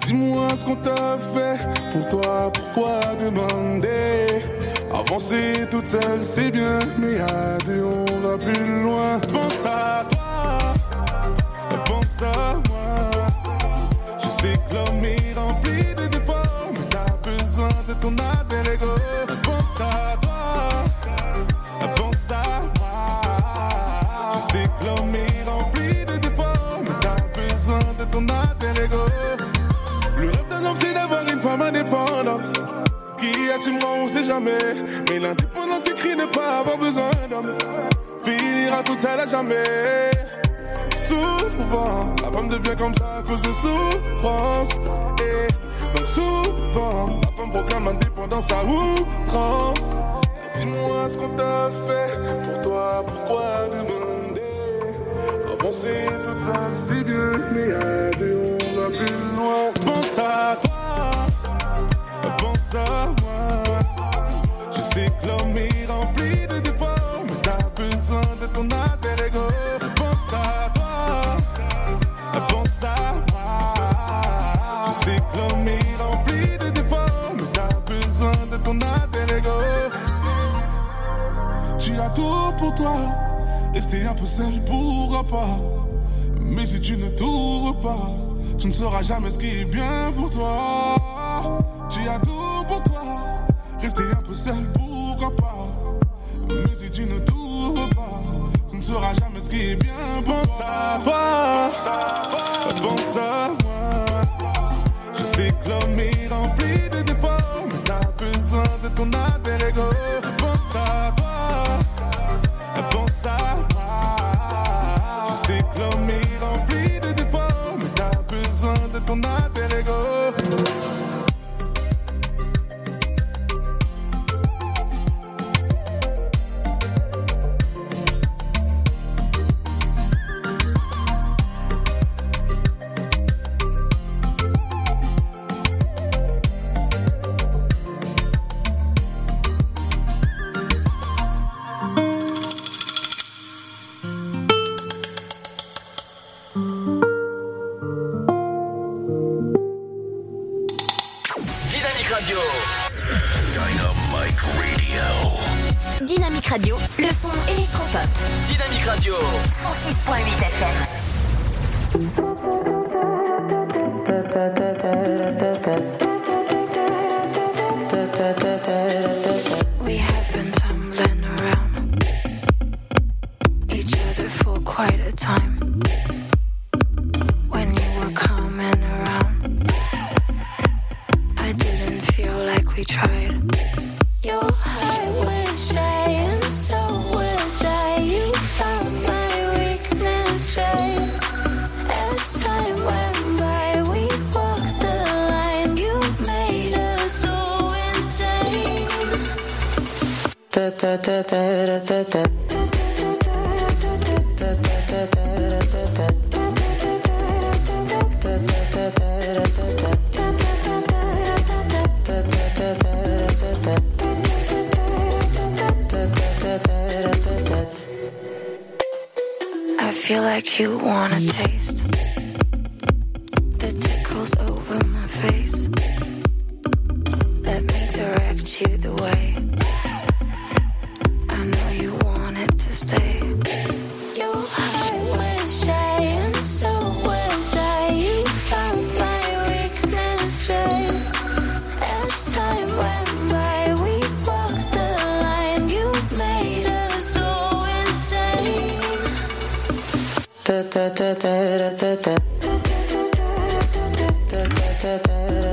Dis-moi ce qu'on t'a fait pour toi, pourquoi demander? Avancer toute seule c'est bien, mais à deux on va. Pense à toi, pense à moi. Je sais que l'homme est rempli de défauts, mais t'as besoin de ton alter ego. Pense à toi, pense à moi. Je sais que l'homme est rempli de défauts, mais t'as besoin de ton alter ego. Le rêve d'un homme, c'est d'avoir une femme indépendante qui assumera, on sait jamais. Mais l'indépendant qui crie ne pas avoir besoin d'homme finira toute seule à jamais. Souvent, la femme devient comme ça à cause de souffrance. Et donc souvent, la femme proclame l'indépendance à outrance. Dis-moi ce qu'on t'a fait pour toi, pourquoi demander? Avancer toute seule, c'est bien, mais à deux, on va plus loin. Pense à toi, pense à moi. Je sais que l'homme est rempli de défauts, besoin de ton alter ego. Pense à toi, pense à moi. Sais que l'homme est rempli de défauts, mais t'as besoin de ton ego. Tu as tout pour toi, rester un peu seul, pourquoi pas. Mais si tu ne t'ouvres pas, tu ne sauras jamais ce qui est bien pour toi. Tu as tout pour toi, rester un peu seul, pourquoi pas. Mais si tu ne t'ouvres ne saura jamais ce qui est bien. Pense à toi, pense à moi. Je sais que l'homme est rempli de défauts, mais t'as besoin de ton alter ego. Pense à toi, pense à moi. Je sais que l'homme est rempli de défauts, mais t'as besoin de ton alter da da da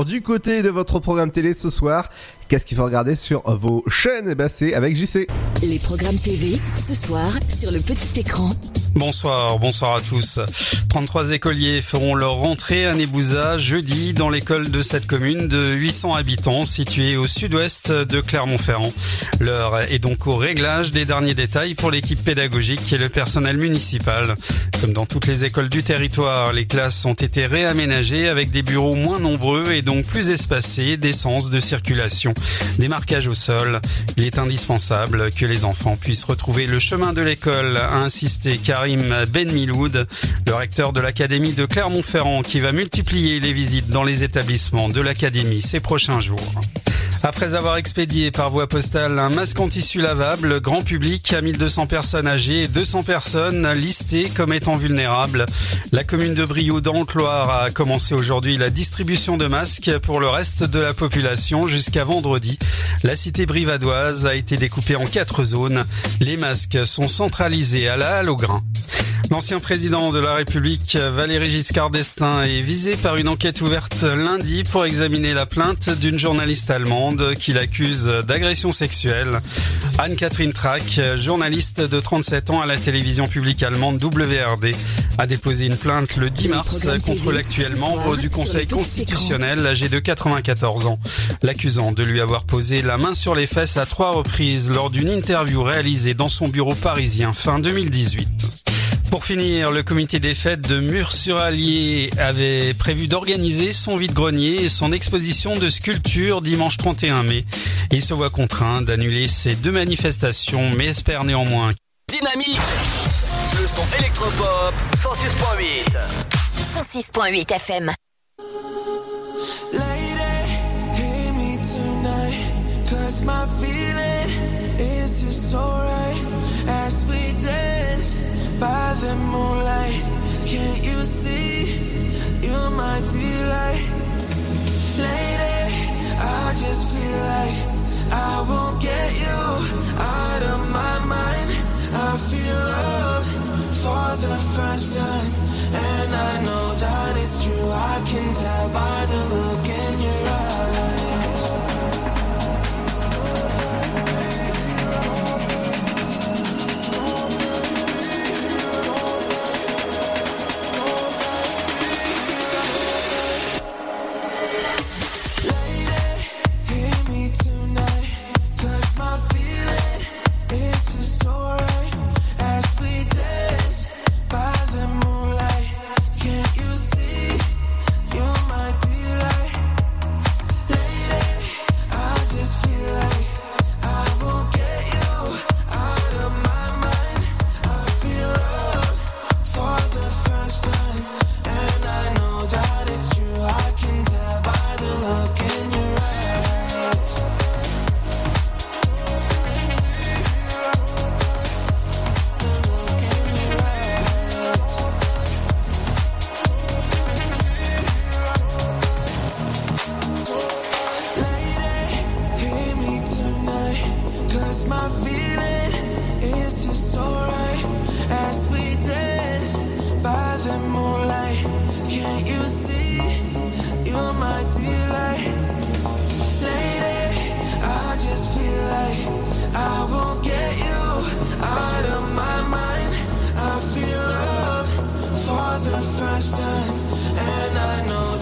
du côté de votre programme télé ce soir. Qu'est-ce qu'il faut regarder sur vos chaînes? Eh ben c'est avec JC. Les programmes TV, ce soir, sur le petit écran. Bonsoir, bonsoir à tous. 33 écoliers feront leur rentrée à Nebouza jeudi dans l'école de cette commune de 800 habitants située au sud-ouest de Clermont-Ferrand. L'heure est donc au réglage des derniers détails pour l'équipe pédagogique et le personnel municipal. Comme dans toutes les écoles du territoire, les classes ont été réaménagées avec des bureaux moins nombreux et donc plus espacés, des sens de circulation, des marquages au sol. Il est indispensable que les enfants puissent retrouver le chemin de l'école, a insisté Karim Ben Miloud, le recteur de l'académie de Clermont-Ferrand qui va multiplier les visites dans les établissements de l'académie ces prochains jours. Après avoir expédié par voie postale un masque en tissu lavable grand public à 1200 personnes âgées et 200 personnes listées comme étant vulnérables, la commune de Brioude dans le Loire a commencé aujourd'hui la distribution de masques pour le reste de la population jusqu'à vendredi. La cité brivadoise a été découpée en quatre zones. Les masques sont centralisés à la halle au grain. L'ancien président de la République, Valéry Giscard d'Estaing, est visé par une enquête ouverte lundi pour examiner la plainte d'une journaliste allemande qui l'accuse d'agression sexuelle. Anne-Catherine Track, journaliste de 37 ans à la télévision publique allemande WRD, a déposé une plainte le 10 mars contre l'actuel membre du Conseil constitutionnel âgé de 94 ans, l'accusant de lui avoir posé la main sur les fesses à trois reprises lors d'une interview réalisée dans son bureau parisien fin 2018. Pour finir, le comité des fêtes de Murs-sur-Allier avait prévu d'organiser son vide-grenier et son exposition de sculptures dimanche 31 mai. Il se voit contraint d'annuler ces deux manifestations, mais espère néanmoins Dynamique Le son électropop 106.8 106.8 FM. I just feel like I won't get you out of my mind. I feel love for the first time. And I know that it's true. I can tell by the look in your eyes. The first time, and I know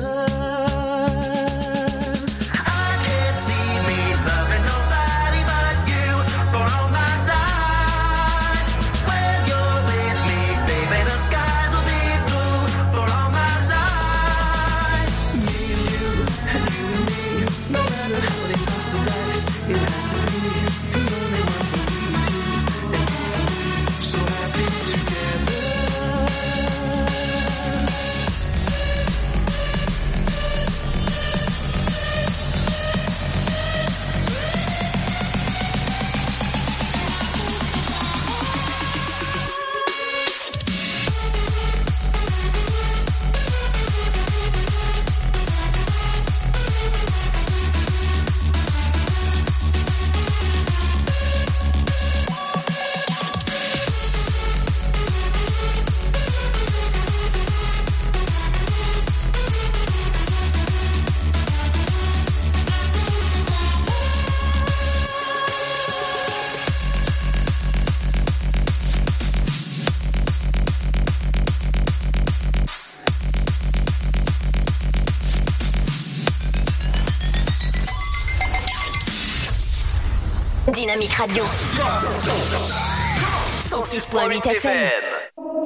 Dynamique Radio. 106.8 FM.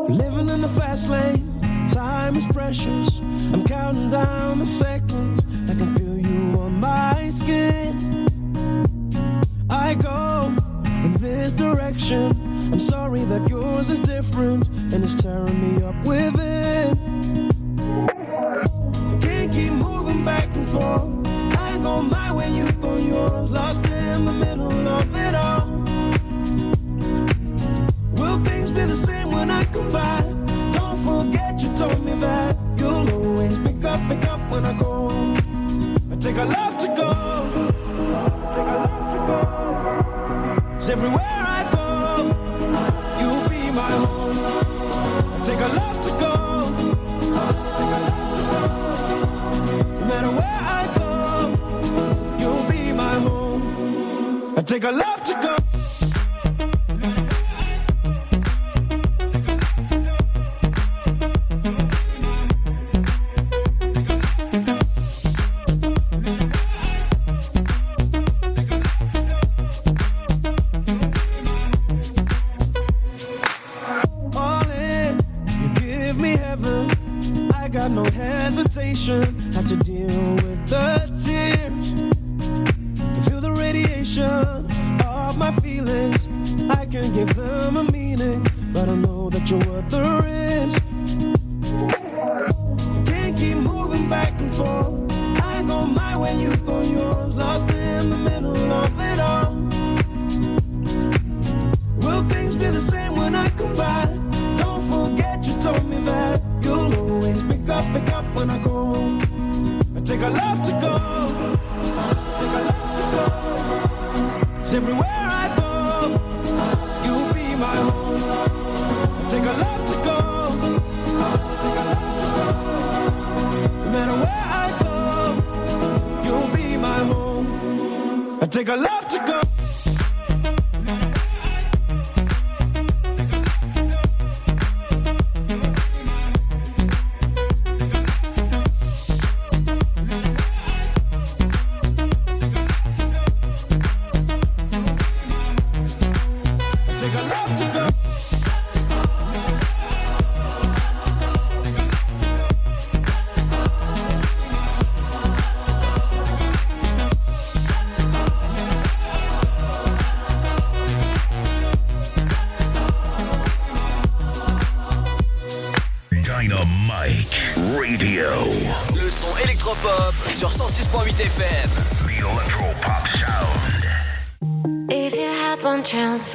Living in the fast lane, time is precious. I'm counting down the seconds. I can feel you on my skin. I go in this direction. I'm sorry that yours is different and it's tearing me up the same when I come back. Don't forget you told me that you'll always pick up, pick up when I go. I take a love to go. Cause everywhere I go, you'll be my home. I take a love to go. No matter where I go, you'll be my home. I take a love to go.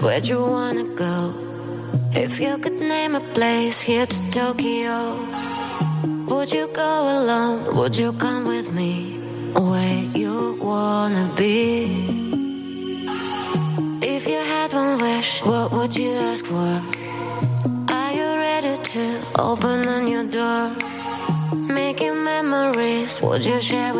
where'd you wanna go? If you could name a place here to Tokyo, would you go alone? Would you come with me? Where you wanna be? If you had one wish, what would you ask for? Are you ready to open a new door? Making memories, would you share with?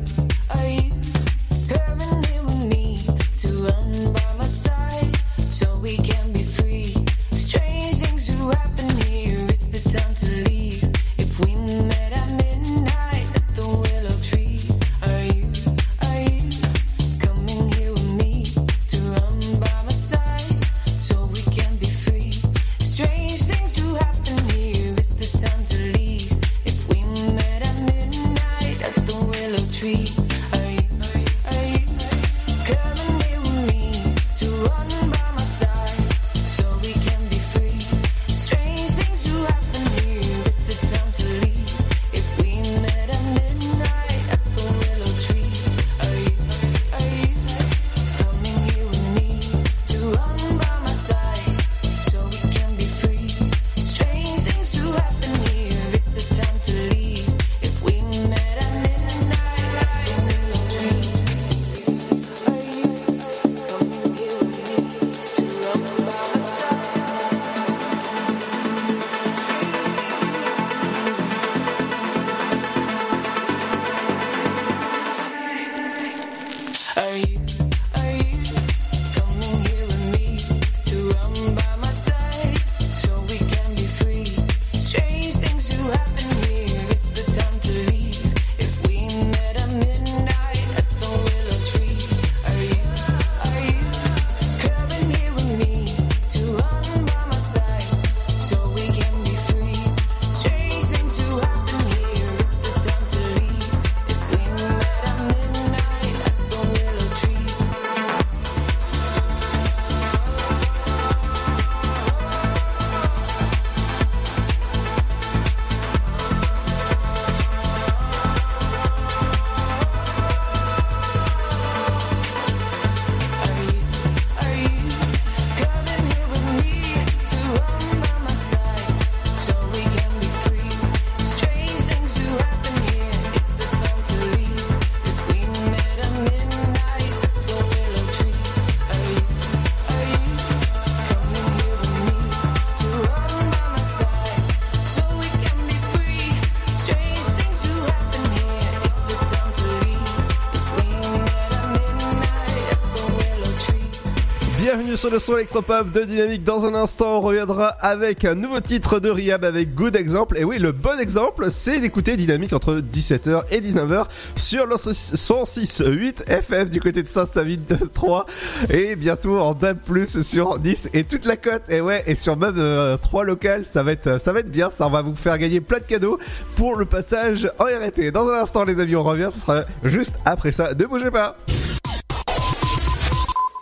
Sur le son électropop de Dynamique. Dans un instant, on reviendra avec un nouveau titre de Rihab avec Good Exemple. Et oui, le bon exemple, c'est d'écouter Dynamique entre 17h et 19h sur le 106.8 FM du côté de Saint-Savine 3 et bientôt en DAB+, sur 10 et toute la côte. Et ouais, et sur même 3 locales, ça va être, ça va bien. Ça, va vous faire gagner plein de cadeaux pour le passage en RT. Dans un instant, les amis, on revient. Ce sera juste après ça. Ne bougez pas.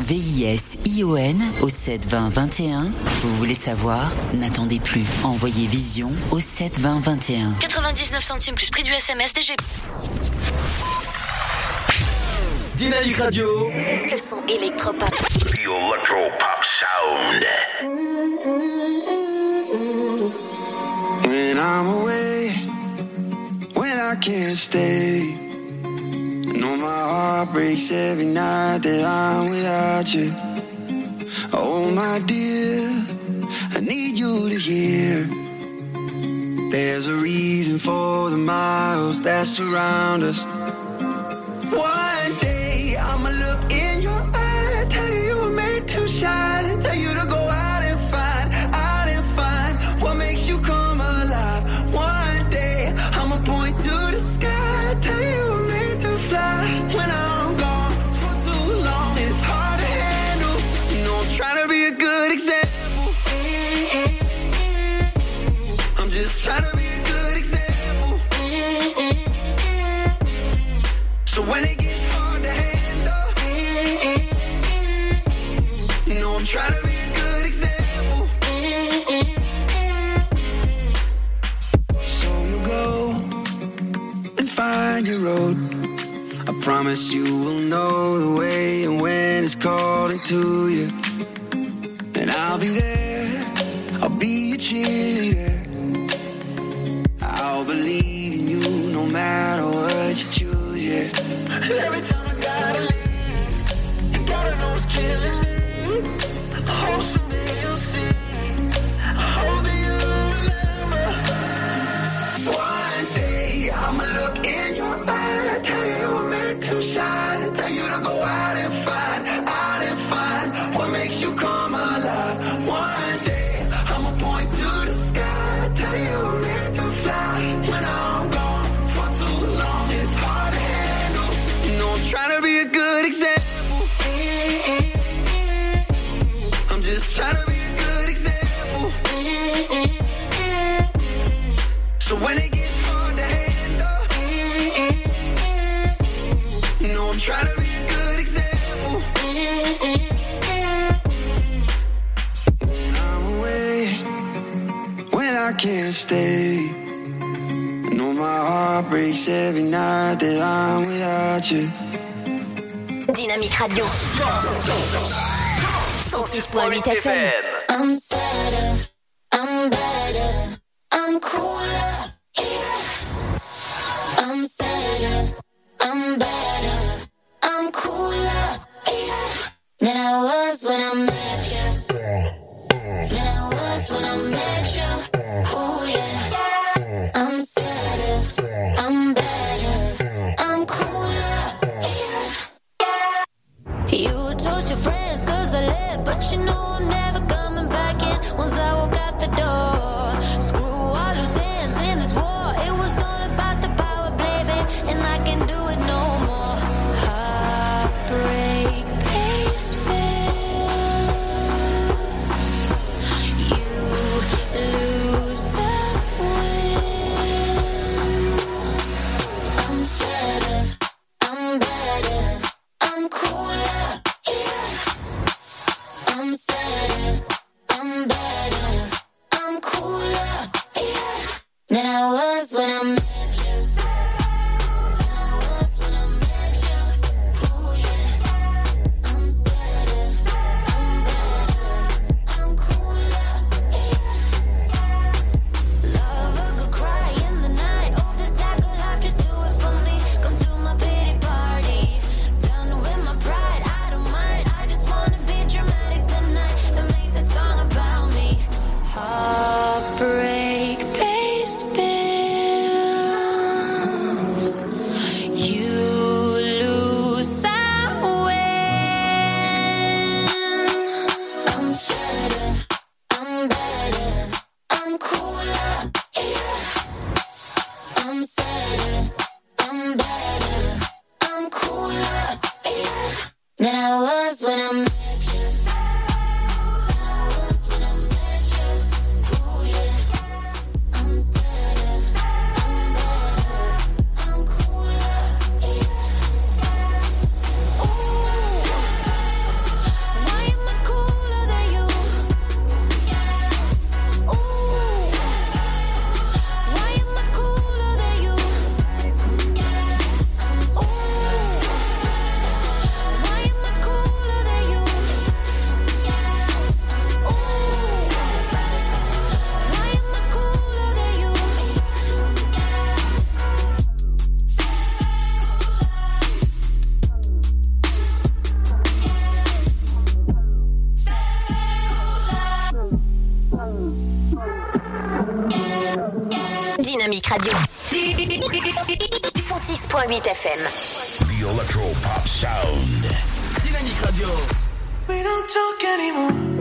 V-I-S-I-O-N au 72021. Vous voulez savoir? N'attendez plus. Envoyez Vision au 72021. 99 centimes plus prix du SMS DGP. Dynamique Radio. Le son électropop. The Electro Pop Sound. When I'm away, when I can't stay. Know my heart breaks every night that I'm without you. Oh, my dear, I need you to hear. There's a reason for the miles that surround us. One day I'ma look in So when it gets hard to handle, you know I'm trying to be a good example. So you go and find your road. I promise you will know the way and when it's calling to you. And I'll be there, I'll be your cheerleader. I'll believe every time I stay, I know my heart breaks every night that I'm without you. Dynamique Radio. 106.8 FM. I'm sadder, I'm better, I'm Radio. 106.8 FM. The Electro Pop Sound. Dynamique Radio. We don't talk anymore.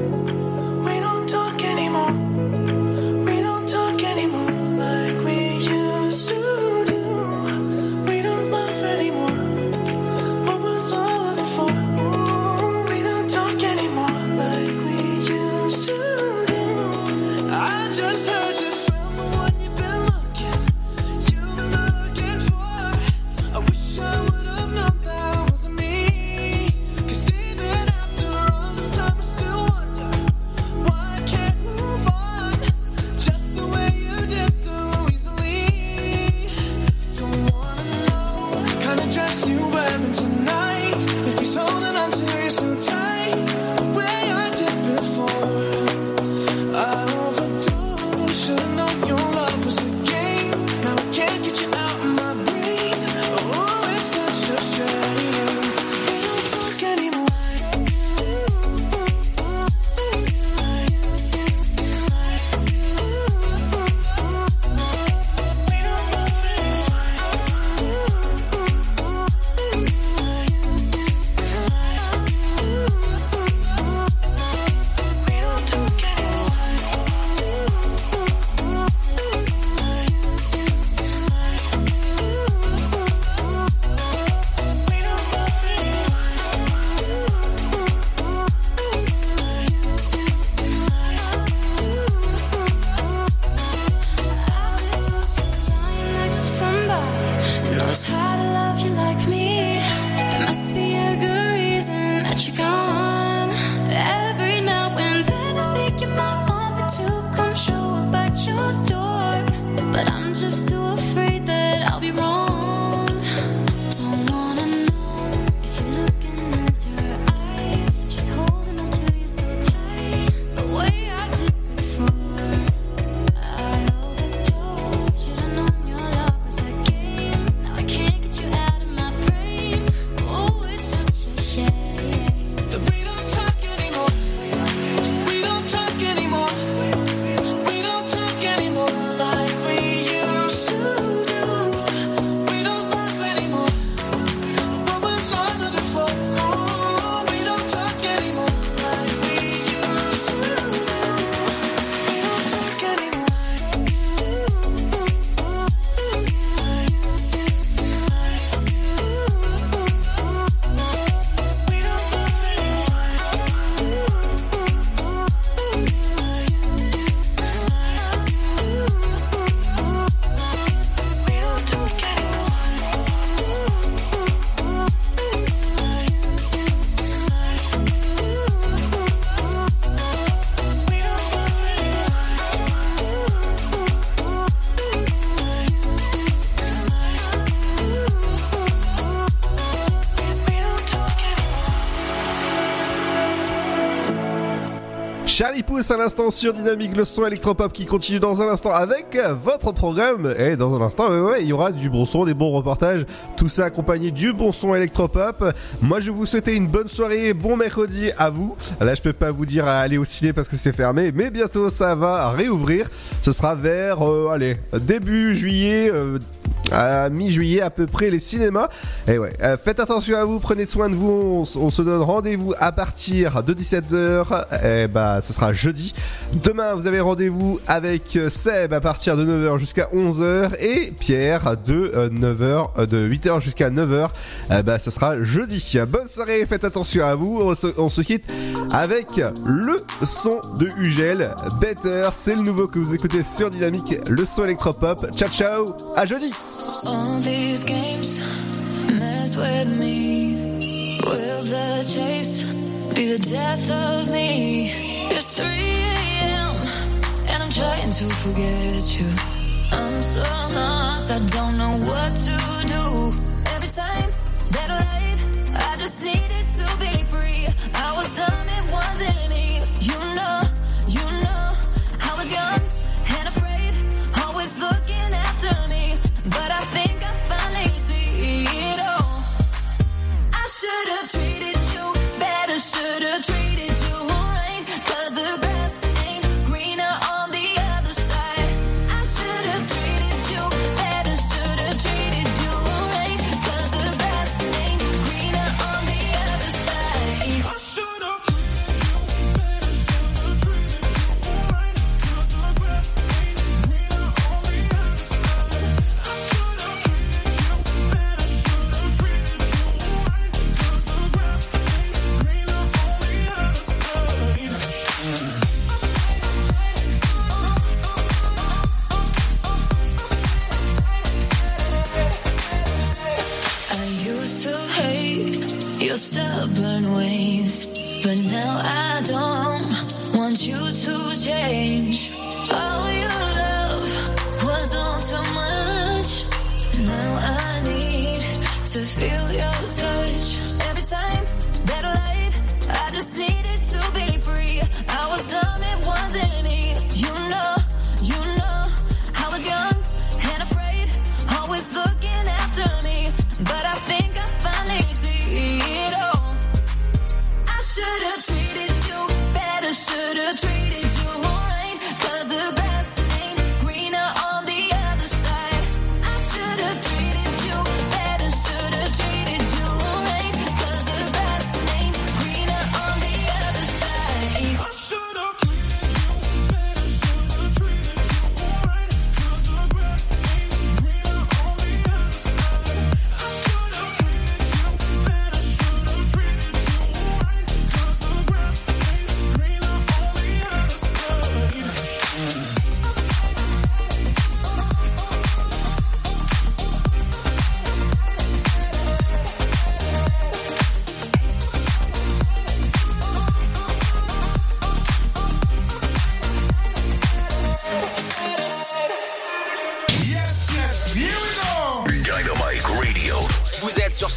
À l'instant sur Dynamique, le son électropop qui continue dans un instant avec votre programme. Et dans un instant, ouais, il y aura du bon son, des bons reportages, tout ça accompagné du bon son électropop. Moi, je vous souhaiter une bonne soirée, bon mercredi à vous. Là, je peux pas vous dire à aller au ciné parce que c'est fermé, mais bientôt ça va réouvrir. Ce sera vers, euh, allez, début juillet. euh, à mi-juillet à peu près les cinémas. Et ouais, euh, faites attention à vous, prenez soin de vous. On, se donne rendez-vous à partir de 17h. Et bah, ce sera jeudi. Demain, vous avez rendez-vous avec euh, Seb à partir de 9h jusqu'à 11h et Pierre de euh, 9h, euh, de 8h jusqu'à 9h. Euh, bah, ce sera jeudi. Bonne soirée, faites attention à vous. On se, quitte avec le son de Ugel. Better, c'est le nouveau que vous écoutez sur Dynamique, le son électropop. Ciao, ciao, à jeudi. It's 3 a.m. and I'm trying to forget you. I'm so lost, I don't know what to do. Every time that lied, I just needed to be free. I was dumb, it wasn't me. You know, you know, I was young and afraid, always looking after me. But I think I finally see it all. I should have treated you better, should have treated you stubborn ways. But now I don't want you to change. All your love was all too much. Now I need to feel your touch. Every time that light, I just needed to be free. I was dumb, it wasn't me. You know, you know, I was young and afraid, always looking after me. But I should have treated you better, should have treated you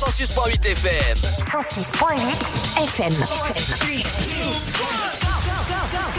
106.8 FM. 106.8 FM.